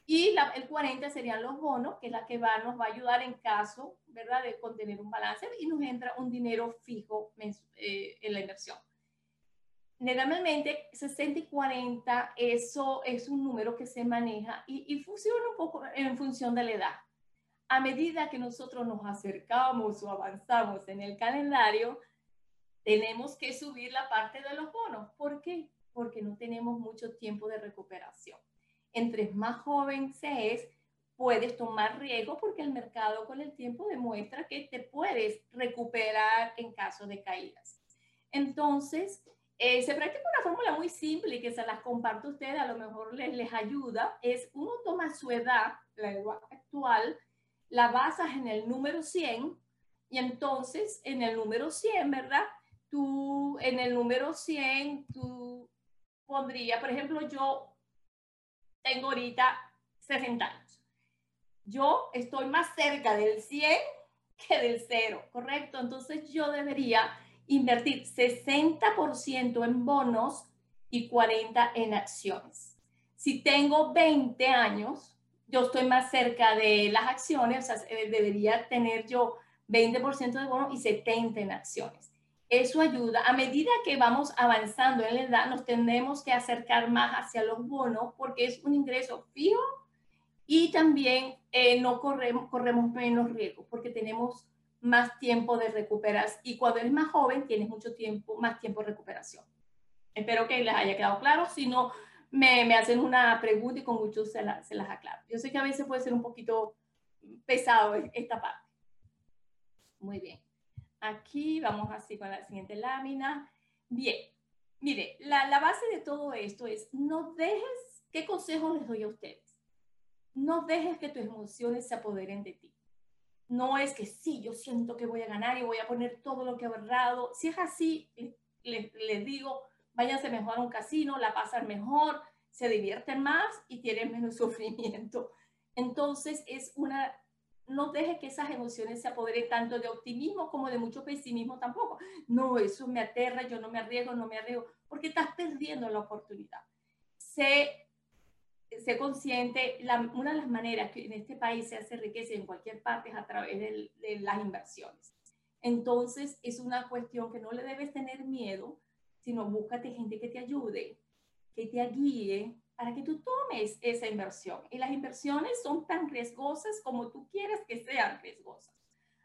y el 40 serían los bonos, que es la que va, nos va a ayudar en caso, ¿verdad?, de contener un balance y nos entra un dinero fijo eh, en la inversión. Generalmente 60 y 40, eso es un número que se maneja y, y funciona un poco en función de la edad. A medida que nosotros nos acercamos o avanzamos en el calendario, tenemos que subir la parte de los bonos. ¿Por qué? Porque no tenemos mucho tiempo de recuperación entre más joven se es, puedes tomar riesgo porque el mercado con el tiempo demuestra que te puedes recuperar en caso de caídas. Entonces, eh, se practica una fórmula muy simple y que se las comparto a ustedes, a lo mejor les, les ayuda, es uno toma su edad, la edad actual, la basas en el número 100 y entonces en el número 100, ¿verdad? Tú, en el número 100, tú pondría, por ejemplo, yo tengo ahorita 60 años. Yo estoy más cerca del 100 que del 0, ¿correcto? Entonces yo debería invertir 60% en bonos y 40 en acciones. Si tengo 20 años, yo estoy más cerca de las acciones, o sea, eh, debería tener yo 20% de bonos y 70 en acciones. Eso ayuda. A medida que vamos avanzando en la edad, nos tenemos que acercar más hacia los bonos porque es un ingreso fijo y también eh, no corremos, corremos menos riesgo porque tenemos más tiempo de recuperación. Y cuando eres más joven, tienes mucho tiempo, más tiempo de recuperación. Espero que les haya quedado claro. Si no, me, me hacen una pregunta y con mucho se, se las aclaro. Yo sé que a veces puede ser un poquito pesado esta parte. Muy bien. Aquí vamos así con la siguiente lámina. Bien, mire, la, la base de todo esto es no dejes, ¿qué consejo les doy a ustedes? No dejes que tus emociones se apoderen de ti. No es que sí, yo siento que voy a ganar y voy a poner todo lo que he ahorrado. Si es así, les, les digo, váyanse mejor a un casino, la pasan mejor, se divierten más y tienen menos sufrimiento. Entonces es una no deje que esas emociones se apoderen tanto de optimismo como de mucho pesimismo tampoco. No, eso me aterra, yo no me arriesgo, no me arriesgo, porque estás perdiendo la oportunidad. Sé, sé consciente, una de las maneras que en este país se hace riqueza en cualquier parte es a través de las inversiones. Entonces, es una cuestión que no le debes tener miedo, sino búscate gente que te ayude, que te guíe, para que tú tomes esa inversión. Y las inversiones son tan riesgosas como tú quieres que sean riesgosas.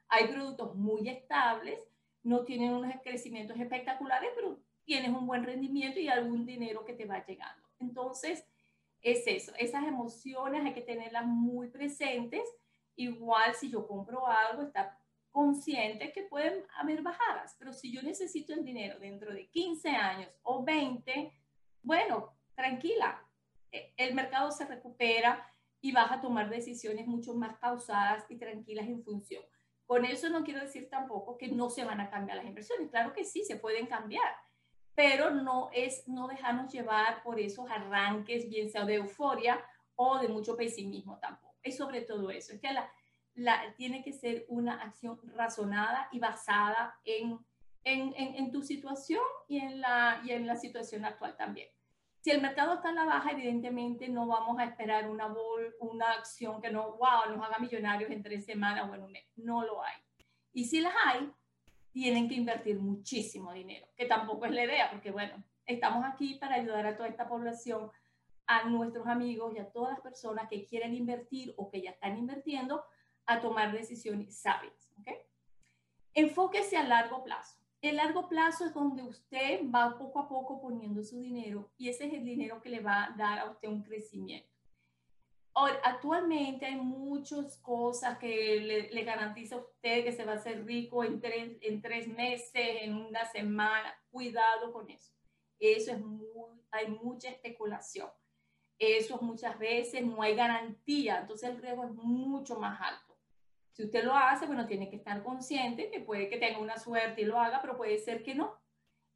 Hay productos muy estables, no tienen unos crecimientos espectaculares, pero tienes un buen rendimiento y algún dinero que te va llegando. Entonces, es eso, esas emociones hay que tenerlas muy presentes. Igual si yo compro algo, está consciente que pueden haber bajadas, pero si yo necesito el dinero dentro de 15 años o 20, bueno, tranquila, el mercado se recupera, y vas a tomar decisiones mucho más pausadas y tranquilas en función. Con eso no quiero decir tampoco que no se van a cambiar las inversiones. Claro que sí, se pueden cambiar, pero no es no dejarnos llevar por esos arranques, bien sea de euforia o de mucho pesimismo tampoco. Es sobre todo eso, es que la, la, tiene que ser una acción razonada y basada en, en, en, tu situación y en, la, y en la situación actual también. Si el mercado está en la baja, evidentemente no vamos a esperar una, bol, una acción que no, wow, nos haga millonarios en tres semanas o en un mes. No lo hay. Y si las hay, tienen que invertir muchísimo dinero, que tampoco es la idea, porque bueno, estamos aquí para ayudar a toda esta población, a nuestros amigos y a todas las personas que quieren invertir o que ya están invirtiendo a tomar decisiones sabias. ¿okay? Enfóquese a largo plazo. El largo plazo es donde usted va poco a poco poniendo su dinero y ese es el dinero que le va a dar a usted un crecimiento. Ahora, actualmente hay muchas cosas que le, le, garantiza a usted que se va a hacer rico en tres, en tres meses, en una semana. Cuidado con eso. Eso es muy, hay mucha especulación. Eso muchas veces no hay garantía, entonces el riesgo es mucho más alto. Si usted lo hace, bueno, tiene que estar consciente que puede que tenga una suerte y lo haga, pero puede ser que no.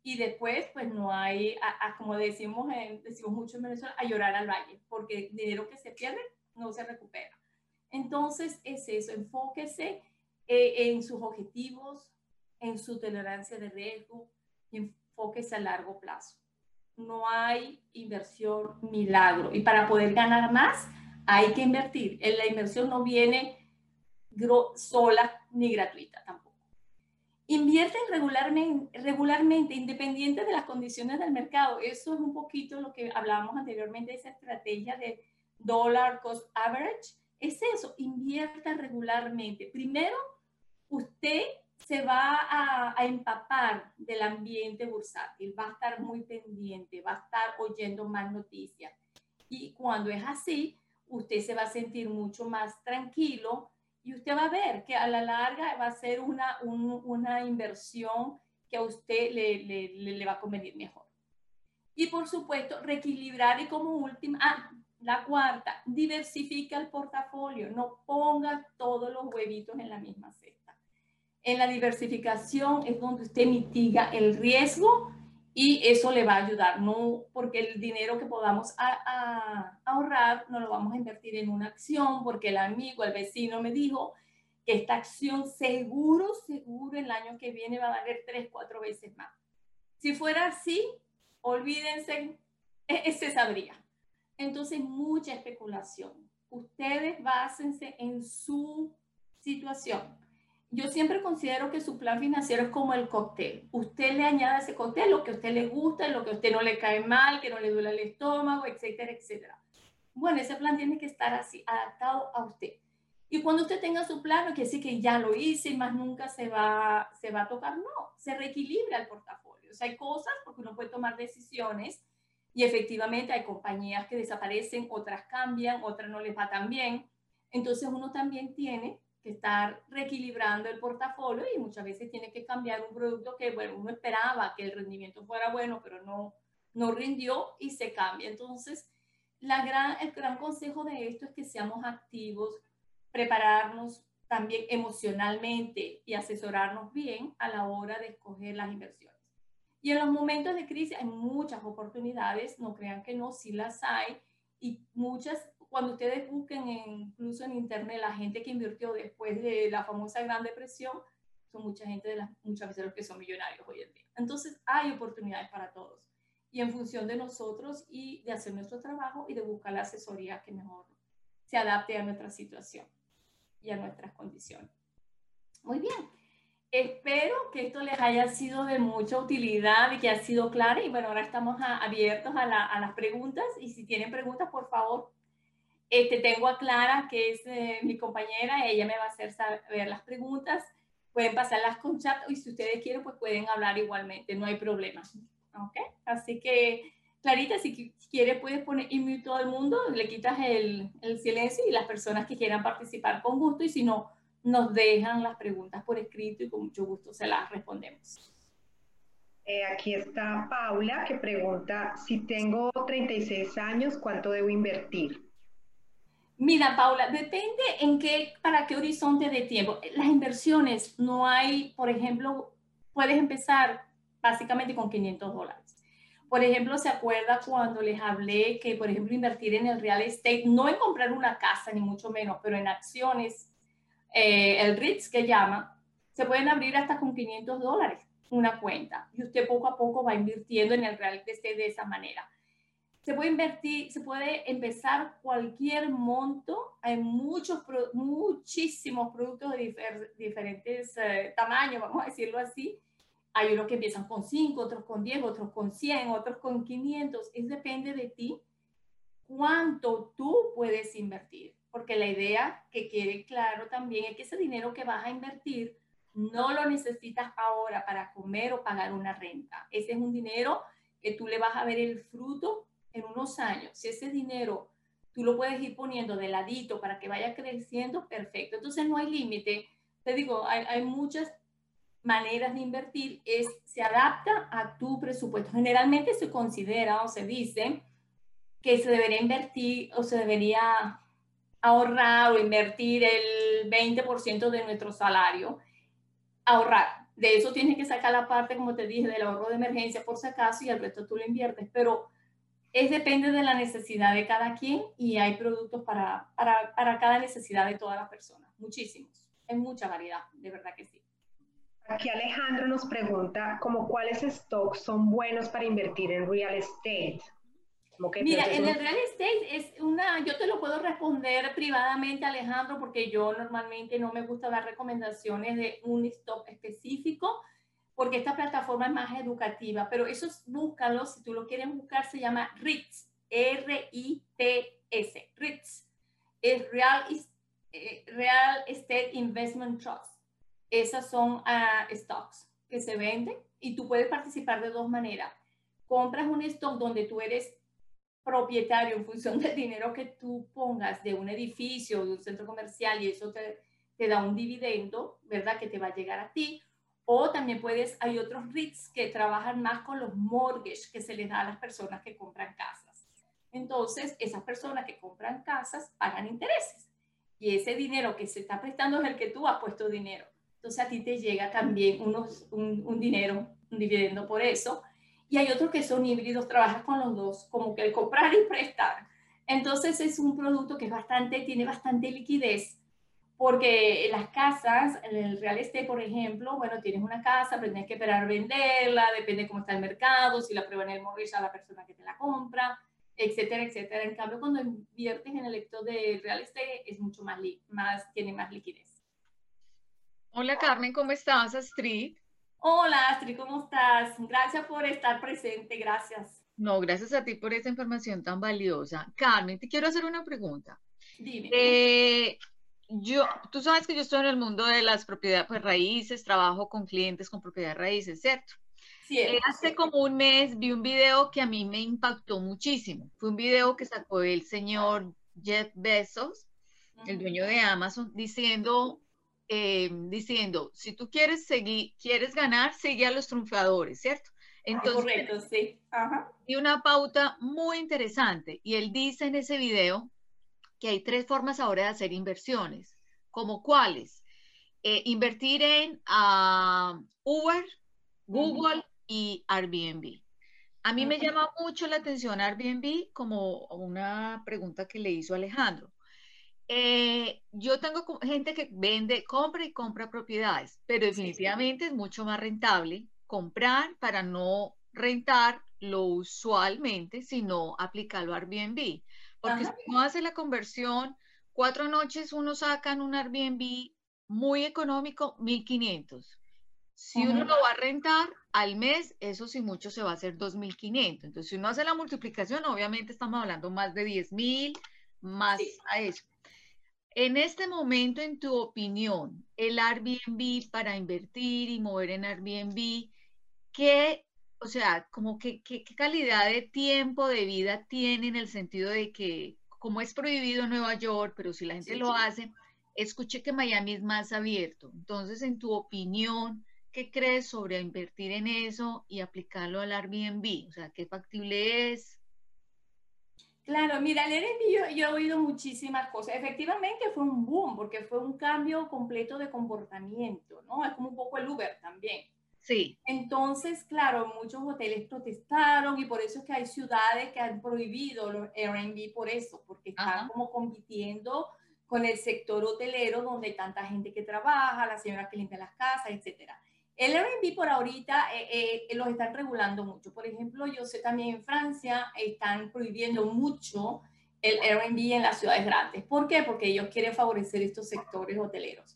Y después, pues no hay, como decimos, decimos mucho en Venezuela, a llorar al valle, porque dinero que se pierde no se recupera. Entonces, es eso, enfóquese eh, en sus objetivos, en su tolerancia de riesgo y enfóquese a largo plazo. No hay inversión milagro. Y para poder ganar más, hay que invertir. La inversión no viene sola ni gratuita tampoco. Invierten regularmente, independiente de las condiciones del mercado. Eso es un poquito lo que hablábamos anteriormente, esa estrategia de dollar cost average. Es eso, invierta regularmente. Primero, usted se va a, a, empapar del ambiente bursátil, va a estar muy pendiente, va a estar oyendo más noticias. Y cuando es así, usted se va a sentir mucho más tranquilo y usted va a ver que a la larga va a ser una, una inversión que a usted le, le, le, va a convenir mejor. Y por supuesto, reequilibrar y como última, ah, la cuarta, diversifica el portafolio, no ponga todos los huevitos en la misma cesta. En la diversificación es donde usted mitiga el riesgo y eso le va a ayudar, no porque el dinero que podamos ahorrar no lo vamos a invertir en una acción, porque el amigo, el vecino me dijo que esta acción seguro, seguro el año que viene va a valer tres, cuatro veces más. Si fuera así, olvídense, e-, se sabría. Entonces, mucha especulación. Ustedes básense en su situación yo siempre considero que su plan financiero es como el cóctel. Usted le añade a ese cóctel lo que a usted le gusta, lo que a usted no le cae mal, que no le duele el estómago, etcétera, etcétera. Bueno, ese plan tiene que estar así, adaptado a usted. Y cuando usted tenga su plan, no quiere decir que ya lo hice y más nunca se va, se va a tocar. No, se reequilibra el portafolio. O sea, hay cosas porque uno puede tomar decisiones y efectivamente hay compañías que desaparecen, otras cambian, otras no les va tan bien. Entonces uno también tiene que estar reequilibrando el portafolio y muchas veces tiene que cambiar un producto que, bueno, uno esperaba que el rendimiento fuera bueno, pero no, no rindió y se cambia. Entonces, la gran, el gran consejo de esto es que seamos activos, prepararnos también emocionalmente y asesorarnos bien a la hora de escoger las inversiones. Y en los momentos de crisis hay muchas oportunidades, no crean que no, sí las hay, y muchas cuando ustedes busquen incluso en internet la gente que invirtió después de la famosa Gran Depresión, son mucha gente de las, muchas veces los que son millonarios hoy en día. Entonces hay oportunidades para todos. Y en función de nosotros y de hacer nuestro trabajo y de buscar la asesoría que mejor se adapte a nuestra situación y a nuestras condiciones. Muy bien. Espero que esto les haya sido de mucha utilidad y que ha sido claro. Y bueno, ahora estamos abiertos a, a las preguntas. Y si tienen preguntas, por favor, este, tengo a Clara, que es eh, mi compañera, ella me va a hacer saber las preguntas. Pueden pasarlas con chat y si ustedes quieren, pues pueden hablar igualmente, no hay problema. ¿Ok? Así que, Clarita, si quieres, puedes poner mute todo el mundo, le quitas el, el silencio y las personas que quieran participar con gusto y si no, nos dejan las preguntas por escrito y con mucho gusto se las respondemos. Eh, aquí está Paula que pregunta, si tengo 36 años, ¿cuánto debo invertir? Mira, Paula, depende en qué, para qué horizonte de tiempo. Las inversiones, no hay, por ejemplo, puedes empezar básicamente con 500 dólares. Por ejemplo, ¿se acuerda cuando les hablé que, por ejemplo, invertir en el real estate, no en comprar una casa, ni mucho menos, pero en acciones, eh, el REITs que llama, se pueden abrir hasta con 500 dólares una cuenta y usted poco a poco va invirtiendo en el real estate de esa manera se puede invertir, se puede empezar cualquier monto. Hay muchos, muchísimos productos de diferentes eh, tamaños, vamos a decirlo así. Hay unos que empiezan con 5, otros con 10, otros con 100, otros con 500. Es depende de ti cuánto tú puedes invertir. Porque la idea que quede claro también es que ese dinero que vas a invertir no lo necesitas ahora para comer o pagar una renta. Ese es un dinero que tú le vas a ver el fruto en unos años, si ese dinero tú lo puedes ir poniendo de ladito para que vaya creciendo, perfecto. Entonces no hay límite. Te digo, hay, muchas maneras de invertir, es, se adapta a tu presupuesto. Generalmente se considera o se dice que se debería invertir o se debería ahorrar o invertir el 20% de nuestro salario. Ahorrar. De eso tienes que sacar la parte, como te dije, del ahorro de emergencia por si acaso y el resto tú lo inviertes. Pero es depende de la necesidad de cada quien y hay productos para, para, para cada necesidad de todas las personas, muchísimos, en mucha variedad, de verdad que sí. Aquí Alejandro nos pregunta como cuáles stocks son buenos para invertir en real estate. Mira, en el real estate es una, yo te lo puedo responder privadamente, Alejandro, porque yo normalmente no me gusta dar recomendaciones de un stock específico porque esta plataforma es más educativa, pero esos búscalo, si tú lo quieres buscar, se llama RITS, R-I-T-S, RITS, es Real, eh, Real Estate Investment Trust. Esas son uh, stocks que se venden y tú puedes participar de dos maneras. Compras un stock donde tú eres propietario en función del dinero que tú pongas de un edificio, de un centro comercial y eso te, te da un dividendo, ¿verdad? Que te va a llegar a ti o también puedes, hay otros REITs que trabajan más con los mortgages que se les da a las personas que compran casas. Entonces, esas personas que compran casas pagan intereses. Y ese dinero que se está prestando es el que tú has puesto dinero. Entonces, a ti te llega también unos, un, dinero, un dividendo por eso. Y hay otros que son híbridos, trabajas con los dos, como que el comprar y prestar. Entonces, es un producto que es bastante, tiene bastante liquidez porque las casas, en el real estate, por ejemplo, bueno, tienes una casa, pero tienes que esperar venderla, depende cómo está el mercado, si la prueban el mortgage a la persona que te la compra, etcétera, etcétera. En cambio, cuando inviertes en el lector de real estate, es mucho más, más tiene más liquidez. Hola Carmen, ¿cómo estás, Astrid? Hola Astrid, ¿cómo estás? Gracias por estar presente, gracias. No, gracias a ti por esa información tan valiosa. Carmen, te quiero hacer una pregunta. Dime. Eh, yo, tú sabes que yo estoy en el mundo de las propiedades pues, raíces, trabajo con clientes con propiedades raíces, ¿cierto? Sí, eh, hace como un mes vi un video que a mí me impactó muchísimo. Fue un video que sacó el señor Jeff Bezos, el dueño de Amazon, diciendo, eh, diciendo, si tú quieres seguir, quieres ganar, sigue a los triunfadores, ¿cierto? Entonces, Correcto, sí. Y una pauta muy interesante. Y él dice en ese video que hay tres formas ahora de hacer inversiones, como cuáles. Eh, invertir en uh, Uber, Google y Airbnb. A mí me llama mucho la atención Airbnb como una pregunta que le hizo Alejandro. Eh, yo tengo gente que vende, compra y compra propiedades, pero definitivamente es mucho más rentable comprar para no rentar lo usualmente, sino aplicarlo a Airbnb. Porque si uno hace la conversión, cuatro noches uno saca en un Airbnb muy económico, 1500. Si uno lo va a rentar al mes, eso sí mucho se va a hacer 2500. Entonces, si uno hace la multiplicación, obviamente estamos hablando más de 10000, más a eso. En este momento, en tu opinión, el Airbnb para invertir y mover en Airbnb, ¿qué o sea, como que, qué calidad de tiempo de vida tiene en el sentido de que, como es prohibido en Nueva York, pero si la gente lo hace, escuché que Miami es más abierto. Entonces, en tu opinión, ¿qué crees sobre invertir en eso y aplicarlo al Airbnb? O sea, ¿qué factible es? Claro, mira, el Airbnb yo, he oído muchísimas cosas. Efectivamente fue un boom porque fue un cambio completo de comportamiento, ¿no? Es como un poco el Uber también. Sí. Entonces, claro, muchos hoteles protestaron y por eso es que hay ciudades que han prohibido los Airbnb por eso, porque están como compitiendo con el sector hotelero donde hay tanta gente que trabaja, las señoras que limpian las casas, etcétera. El Airbnb por ahorita eh, eh, los están regulando mucho. Por ejemplo, yo sé también en Francia están prohibiendo mucho el Airbnb en las ciudades grandes. ¿Por qué? Porque ellos quieren favorecer estos sectores hoteleros.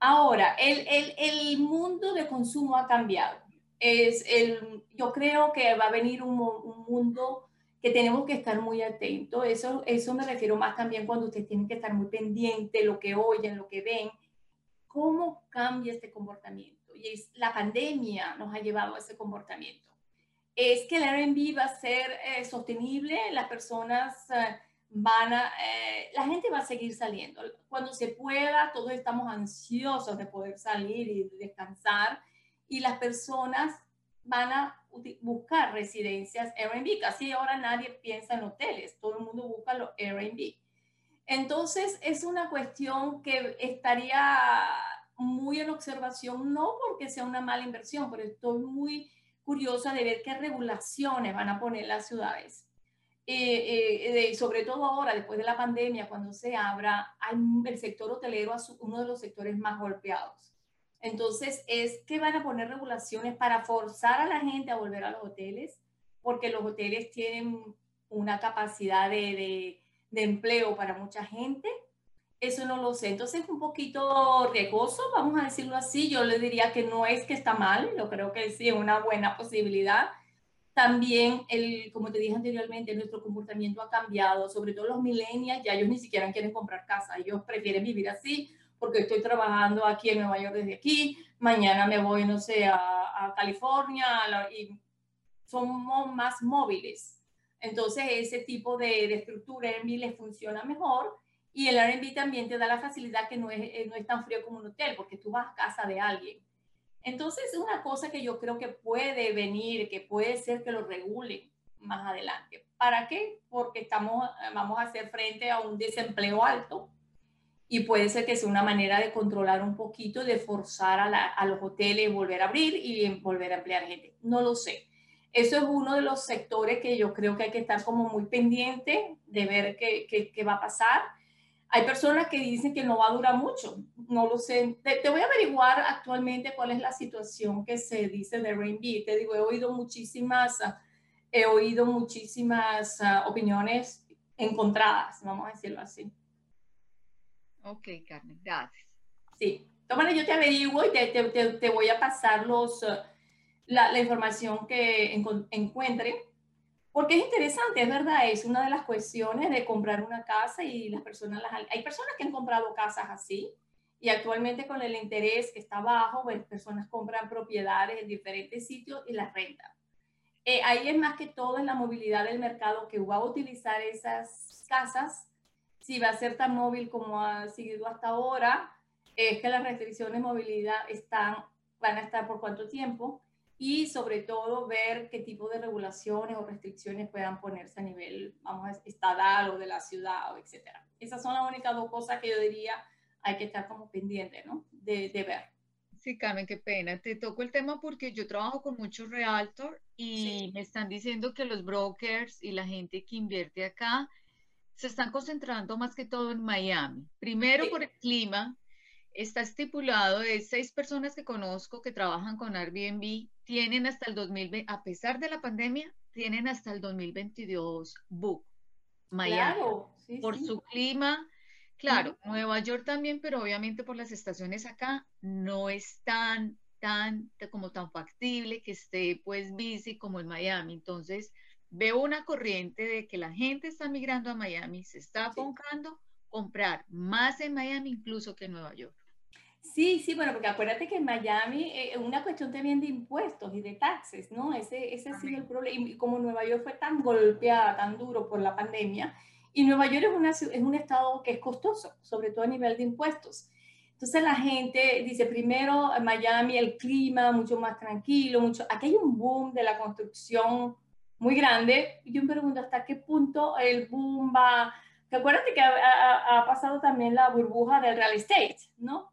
Ahora, el, el, mundo de consumo ha cambiado. Es el, yo creo que va a venir un, un mundo que tenemos que estar muy atentos. Eso, eso me refiero más también cuando ustedes tienen que estar muy pendientes, lo que oyen, lo que ven, cómo cambia este comportamiento y la pandemia nos ha llevado a ese comportamiento. Es que el Airbnb va a ser eh, sostenible, las personas eh, van a, eh, la gente va a seguir saliendo. Cuando se pueda, todos estamos ansiosos de poder salir y descansar y las personas van a buscar residencias Airbnb. Casi ahora nadie piensa en hoteles, todo el mundo busca los Airbnb. Entonces, es una cuestión que estaría muy en observación, no porque sea una mala inversión, pero estoy muy curiosa de ver qué regulaciones van a poner las ciudades. Eh, eh, sobre todo ahora, después de la pandemia, cuando se abra, el sector hotelero es uno de los sectores más golpeados. Entonces, es que van a poner regulaciones para forzar a la gente a volver a los hoteles, porque los hoteles tienen una capacidad de, de empleo para mucha gente eso no lo sé. Entonces es un poquito riesgoso, vamos a decirlo así. Yo le diría que no es que está mal, yo creo que sí es una buena posibilidad. También, el, como te dije anteriormente, nuestro comportamiento ha cambiado, sobre todo los millennials, ya ellos ni siquiera quieren comprar casa, ellos prefieren vivir así porque estoy trabajando aquí en Nueva York desde aquí, mañana me voy, no sé, a, a California y somos más móviles. Entonces, ese tipo de, de estructura en mí les funciona mejor y el Airbnb también te da la facilidad que no es, eh, no es tan frío como un hotel, porque tú vas a casa de alguien. Entonces, es una cosa que yo creo que puede venir, que puede ser que lo regulen más adelante. ¿Para qué? Porque estamos, vamos a hacer frente a un desempleo alto y puede ser que sea una manera de controlar un poquito, de forzar a, a los hoteles volver a abrir y volver a emplear gente. No lo sé. Eso es uno de los sectores que yo creo que hay que estar como muy pendiente de ver qué, qué va a pasar hay personas que dicen que no va a durar mucho, no lo sé. Te, voy a averiguar actualmente cuál es la situación que se dice de Airbnb. Te digo, he oído muchísimas, he oído muchísimas uh, opiniones encontradas, vamos a decirlo así. Ok, Carmen, gracias. Sí, tómale, yo te averiguo y te, te, te voy a pasar los, uh, la, la, información que encuentre porque es interesante, es verdad, es una de las cuestiones de comprar una casa y las personas, las, hay personas que han comprado casas así y actualmente con el interés que está bajo, pues, personas compran propiedades en diferentes sitios y las rentan. Eh, ahí es más que todo en la movilidad del mercado que va a utilizar esas casas, si va a ser tan móvil como ha sido hasta ahora, es que las restricciones de movilidad están, van a estar por cuánto tiempo y sobre todo ver qué tipo de regulaciones o restricciones puedan ponerse a nivel, vamos a estatal o de la ciudad o etcétera. Esas son las únicas dos cosas que yo diría hay que estar como pendiente, ¿no? De, de ver. Sí, Carmen, qué pena. Te toco el tema porque yo trabajo con muchos realtor y sí. me están diciendo que los brokers y la gente que invierte acá se están concentrando más que todo en Miami. Primero sí. por el clima, está estipulado de seis personas que conozco que trabajan con Airbnb, tienen hasta el 2020, a pesar de la pandemia, tienen hasta el 2022 book. Miami, claro, sí, por sí. su clima, claro, sí. Nueva York también, pero obviamente por las estaciones acá no es tan, tan, como tan factible que esté pues bici como en Miami. Entonces, veo una corriente de que la gente está migrando a Miami, se está enfocando comprar más en Miami incluso que en Nueva York. Sí, sí, bueno, porque acuérdate que en Miami es eh, una cuestión también de impuestos y de taxes, ¿no? Ese, ese ha sido el problema. Y como Nueva York fue tan golpeada, tan duro por la pandemia, y Nueva York es, una, es un estado que es costoso, sobre todo a nivel de impuestos. Entonces la gente dice, primero, en Miami el clima mucho más tranquilo, mucho, aquí hay un boom de la construcción muy grande. Yo me pregunto hasta qué punto el boom va... ¿Te acuerdas que ha, pasado también la burbuja del real estate, no?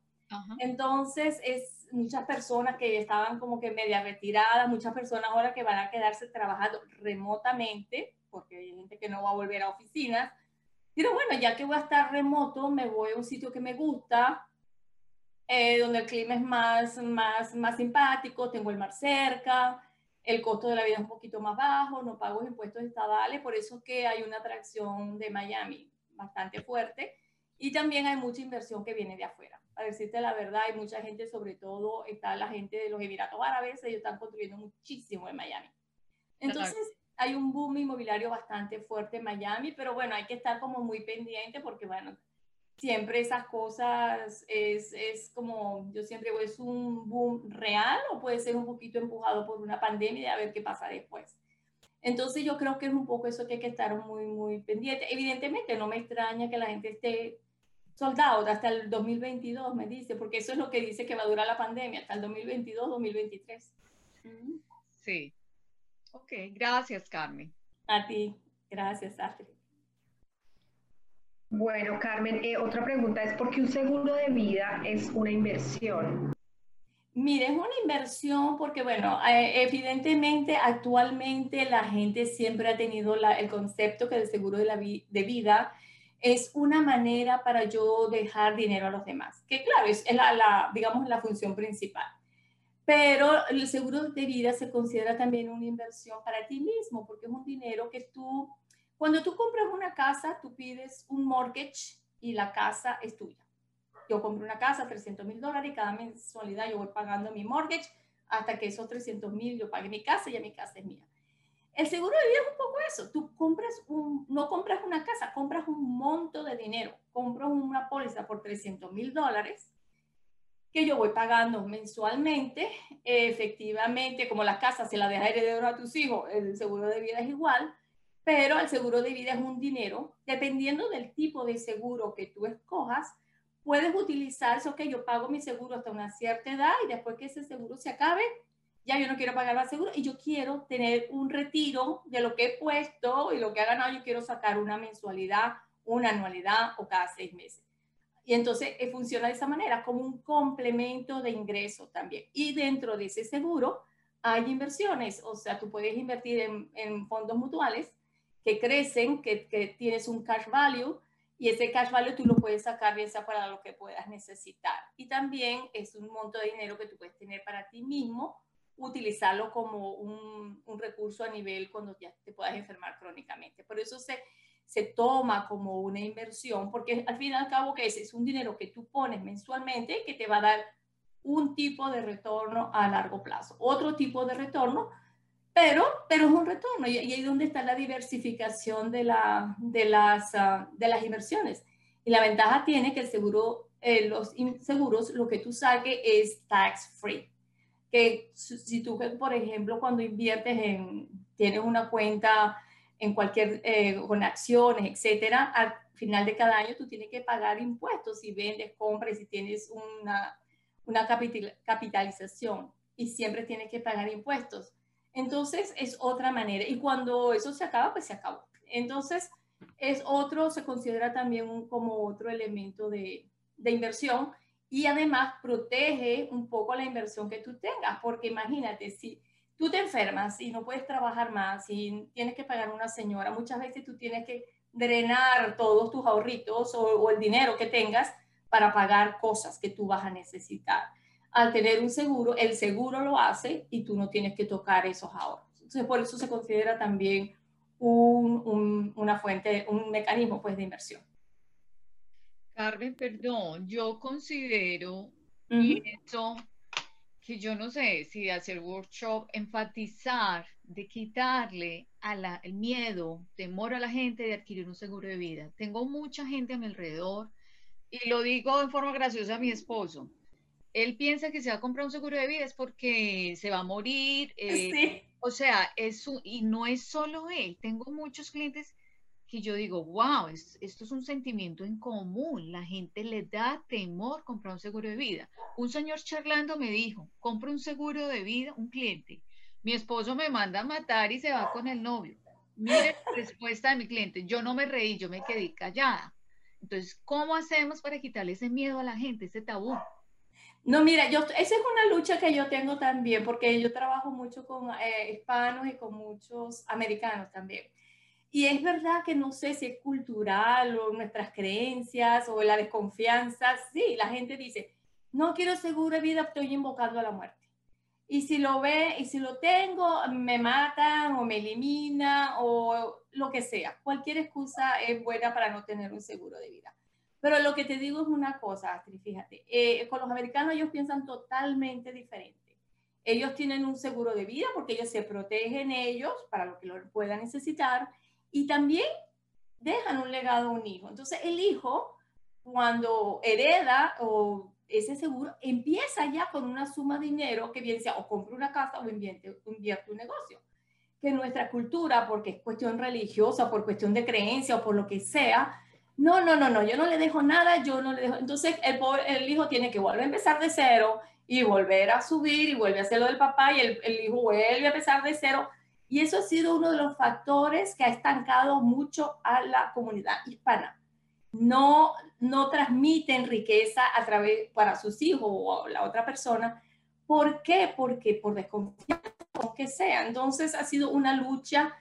Entonces, es muchas personas que estaban como que media retiradas, muchas personas ahora que van a quedarse trabajando remotamente, porque hay gente que no va a volver a oficinas. Pero bueno, ya que voy a estar remoto, me voy a un sitio que me gusta, eh, donde el clima es más, más, más simpático, tengo el mar cerca, el costo de la vida es un poquito más bajo, no pago impuestos estatales, por eso que hay una atracción de Miami bastante fuerte y también hay mucha inversión que viene de afuera. Para decirte la verdad, hay mucha gente, sobre todo está la gente de los Emiratos Árabes, ellos están construyendo muchísimo en Miami. Entonces, hay un boom inmobiliario bastante fuerte en Miami, pero bueno, hay que estar como muy pendiente porque, bueno, siempre esas cosas es, es, como, yo siempre digo, es un boom real o puede ser un poquito empujado por una pandemia y a ver qué pasa después. Entonces yo creo que es un poco eso que hay que estar muy, muy pendiente. Evidentemente no me extraña que la gente esté soldado hasta el 2022, me dice, porque eso es lo que dice que va a durar la pandemia, hasta el 2022, 2023. Sí. Ok, gracias Carmen. A ti, gracias Astrid. Bueno, Carmen, eh, otra pregunta es, ¿por qué un seguro de vida es una inversión? Mire, es una inversión porque, bueno, eh, evidentemente actualmente la gente siempre ha tenido el concepto que el seguro de, la de vida es una manera para yo dejar dinero a los demás, que claro, es la, la, digamos, la función principal. Pero el seguro de vida se considera también una inversión para ti mismo, porque es un dinero que tú cuando tú compras una casa, tú pides un mortgage y la casa es tuya. Yo compro una casa, 300 mil dólares y cada mensualidad yo voy pagando mi mortgage hasta que esos 300 mil yo pague mi casa y ya mi casa es mía. El seguro de vida es un poco eso. Tú compras un, no compras una casa, compras un monto de dinero. Compro una póliza por 300 mil dólares que yo voy pagando mensualmente. Efectivamente, como la casa se la deja heredero a tus hijos, el seguro de vida es igual pero el seguro de vida es un dinero, dependiendo del tipo de seguro que tú escojas, puedes utilizar eso que yo pago mi seguro hasta una cierta edad y después que ese seguro se acabe, ya yo no quiero pagar más seguro y yo quiero tener un retiro de lo que he puesto y lo que ha ganado, yo quiero sacar una mensualidad, una anualidad o cada seis meses. Y entonces eh, funciona de esa manera, como un complemento de ingreso también. Y dentro de ese seguro hay inversiones, o sea, tú puedes invertir en, en fondos mutuales que crecen, que, que, tienes un cash value y ese cash value tú lo puedes sacar bien sea para lo que puedas necesitar. Y también es un monto de dinero que tú puedes tener para ti mismo, utilizarlo como un, un recurso a nivel cuando ya te puedas enfermar crónicamente. Por eso se, se toma como una inversión, porque al fin y al cabo que es, es un dinero que tú pones mensualmente que te va a dar un tipo de retorno a largo plazo. Otro tipo de retorno pero, pero es un retorno y, ahí es donde está la diversificación de, la, de, las, ah, de las inversiones. Y la ventaja tiene que el seguro, eh, los seguros, lo que tú saques es tax free. Que si tú, por ejemplo, cuando inviertes en, tienes una cuenta en cualquier, eh, con acciones, etcétera, al final de cada año tú tienes que pagar impuestos si vendes, compras, si tienes una, una capitalización y siempre tienes que pagar impuestos. Entonces es otra manera. Y cuando eso se acaba, pues se acabó. Entonces es otro, se considera también como otro elemento de, de inversión y además protege un poco la inversión que tú tengas, porque imagínate, si tú te enfermas y no puedes trabajar más y tienes que pagar una señora, muchas veces tú tienes que drenar todos tus ahorritos o, el dinero que tengas para pagar cosas que tú vas a necesitar al tener un seguro, el seguro lo hace y tú no tienes que tocar esos ahorros. Entonces, por eso se considera también un, una fuente, un mecanismo pues, de inversión. Carmen, perdón, yo considero esto que yo no sé si hacer workshop, enfatizar de quitarle a la, el miedo, temor a la gente de adquirir un seguro de vida. Tengo mucha gente a mi alrededor y lo digo en forma graciosa a mi esposo él piensa que se va a comprar un seguro de vida es porque se va a morir. Eh, o sea, eso, y no es solo él. Tengo muchos clientes que yo digo, wow, esto es un sentimiento en común. La gente le da temor comprar un seguro de vida. Un señor charlando me dijo, compra un seguro de vida, un cliente. Mi esposo me manda a matar y se va con el novio. Mire la respuesta de mi cliente. Yo no me reí, yo me quedé callada. Entonces, ¿cómo hacemos para quitarle ese miedo a la gente, ese tabú? No, mira, yo, esa es una lucha que yo tengo también, porque yo trabajo mucho con eh, hispanos y con muchos americanos también. Y es verdad que no sé si es cultural o nuestras creencias o la desconfianza. Sí, la gente dice, no quiero seguro de vida, estoy invocando a la muerte. Y si lo ve, y si lo tengo, me matan o me eliminan o lo que sea. Cualquier excusa es buena para no tener un seguro de vida. Pero lo que te digo es una cosa, Astrid, fíjate, eh, con los americanos ellos piensan totalmente diferente. Ellos tienen un seguro de vida porque ellos se protegen ellos para lo que lo puedan necesitar y también dejan un legado a un hijo. Entonces el hijo, cuando hereda o ese seguro, empieza ya con una suma de dinero que bien sea o compra una casa o invierte, invierte un negocio. Que nuestra cultura, porque es cuestión religiosa, por cuestión de creencia o por lo que sea, no, no, no, no, yo no le dejo nada, yo no le dejo. Entonces el, el hijo tiene que volver a empezar de cero y volver a subir y vuelve a hacer lo del papá y el, el hijo vuelve a empezar de cero. Y eso ha sido uno de los factores que ha estancado mucho a la comunidad hispana no, no transmiten riqueza a través para sus hijos o la otra persona. ¿Por qué? Porque por desconfianza, aunque sea. Entonces ha sido una lucha,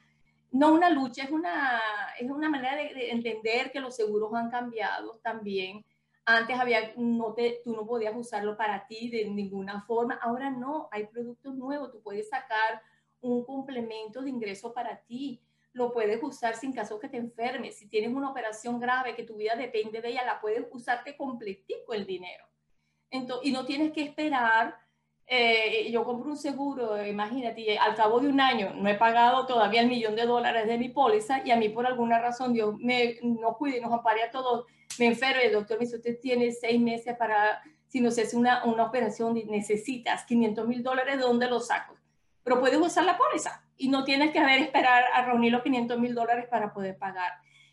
no una lucha, es una, es una manera de, entender que los seguros han cambiado también. Antes había, no te, tú no podías usarlo para ti de ninguna forma. Ahora no, hay productos nuevos. Tú puedes sacar un complemento de ingreso para ti lo puedes usar sin caso que te enfermes. Si tienes una operación grave que tu vida depende de ella, la puedes usarte completico el dinero. Entonces, y no tienes que esperar. Eh, yo compro un seguro, imagínate, al cabo de un año no he pagado todavía el millón de dólares de mi póliza y a mí por alguna razón Dios me, nos cuide, nos ampare a todos, me enfermo y el doctor me dice, usted tiene seis meses para, si no se hace una, una operación, necesitas 500 mil dólares, ¿de dónde los saco? Pero puedes usar la póliza y no tienes que haber esperar a reunir los 500 mil dólares para poder pagar.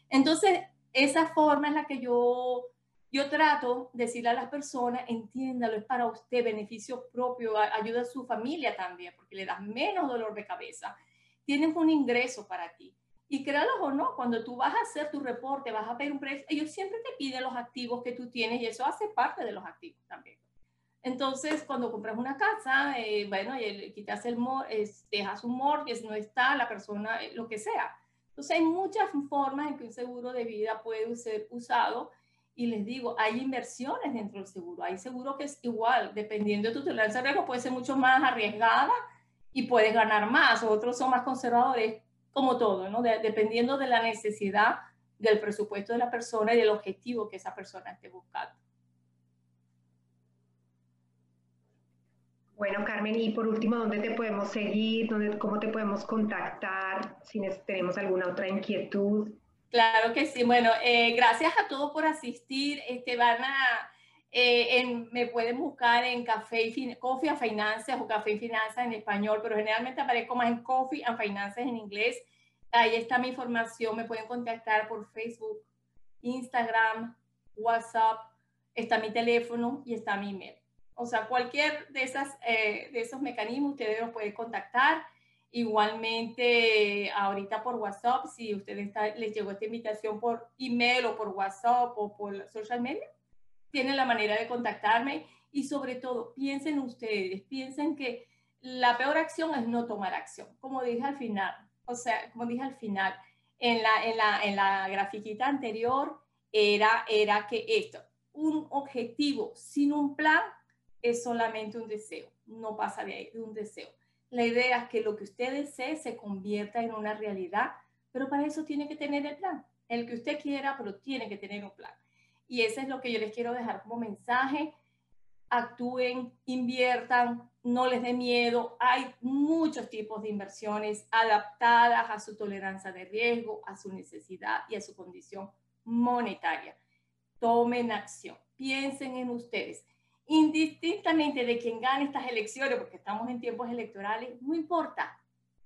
Entonces, esa forma es la que yo, yo trato de decirle a las personas, entiéndalo, es para usted, beneficio propio, ayuda a su familia también, porque le das menos dolor de cabeza. Tienes un ingreso para ti. Y créalo o no, cuando tú vas a hacer tu reporte, vas a ver un precio, ellos siempre te piden los activos que tú tienes y eso hace parte de los activos también. Entonces, cuando compras una casa, eh, bueno, quitas el dejas un mortgage, no está la persona, eh, lo que sea. Entonces, hay muchas formas en que un seguro de vida puede ser usado. Y les digo, hay inversiones dentro del seguro. Hay seguro que es igual, dependiendo de tu tolerancia de riesgo, puede ser mucho más arriesgada y puedes ganar más. Otros son más conservadores, como todo, ¿no? dependiendo de la necesidad del presupuesto de la persona y del objetivo que esa persona esté buscando. Bueno, Carmen, y por último, ¿dónde te podemos seguir? ¿Dónde, ¿Cómo te podemos contactar si tenemos alguna otra inquietud? Claro que sí. Bueno, eh, gracias a todos por asistir. Este, van a, eh, me pueden buscar en Café Coffee and Finanzas o Café y Finanzas en español, pero generalmente aparezco más en Coffee and Finanzas en inglés. Ahí está mi información. Me pueden contactar por Facebook, Instagram, WhatsApp. Está mi teléfono y está mi email. O sea, cualquier de, esas, eh, de esos mecanismos ustedes los pueden contactar. Igualmente, ahorita por WhatsApp, si ustedes les llegó esta invitación por email o por WhatsApp o por social media, tienen la manera de contactarme y sobre todo, piensen ustedes, piensen que la peor acción es no tomar acción, como dije al final, o sea, como dije al final, en la, en la, en la grafiquita anterior era, era que esto, un objetivo sin un plan es solamente un deseo, no pasa de ahí, de un deseo. La idea es que lo que usted desee se convierta en una realidad, pero para eso tiene que tener el plan, el que usted quiera, pero tiene que tener un plan. Y eso es lo que yo les quiero dejar como mensaje. Actúen, inviertan, no les dé miedo. Hay muchos tipos de inversiones adaptadas a su tolerancia de riesgo, a su necesidad y a su condición monetaria. Tomen acción, piensen en ustedes indistintamente de quien gane estas elecciones, porque estamos en tiempos electorales, no importa,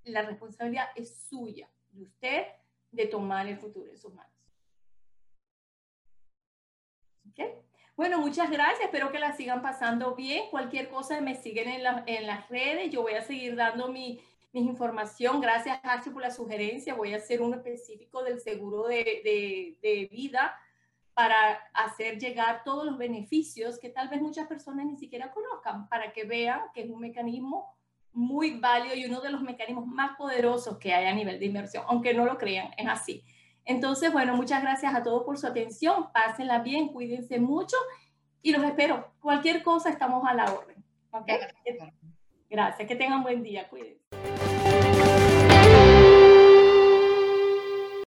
la responsabilidad es suya, de usted, de tomar el futuro en sus manos. Bueno, muchas gracias, espero que la sigan pasando bien. Cualquier cosa me siguen en, en las redes, yo voy a seguir dando mi, mis información. Gracias, Hachi, por la sugerencia. Voy a hacer uno específico del seguro de, de, de vida para hacer llegar todos los beneficios que tal vez muchas personas ni siquiera conozcan, para que vean que es un mecanismo muy válido y uno de los mecanismos más poderosos que hay a nivel de inversión, aunque no lo crean, es así. Entonces, bueno, muchas gracias a todos por su atención, pásenla bien, cuídense mucho y los espero. Cualquier cosa estamos a la orden. ¿okay? Gracias, que tengan buen día, cuídense.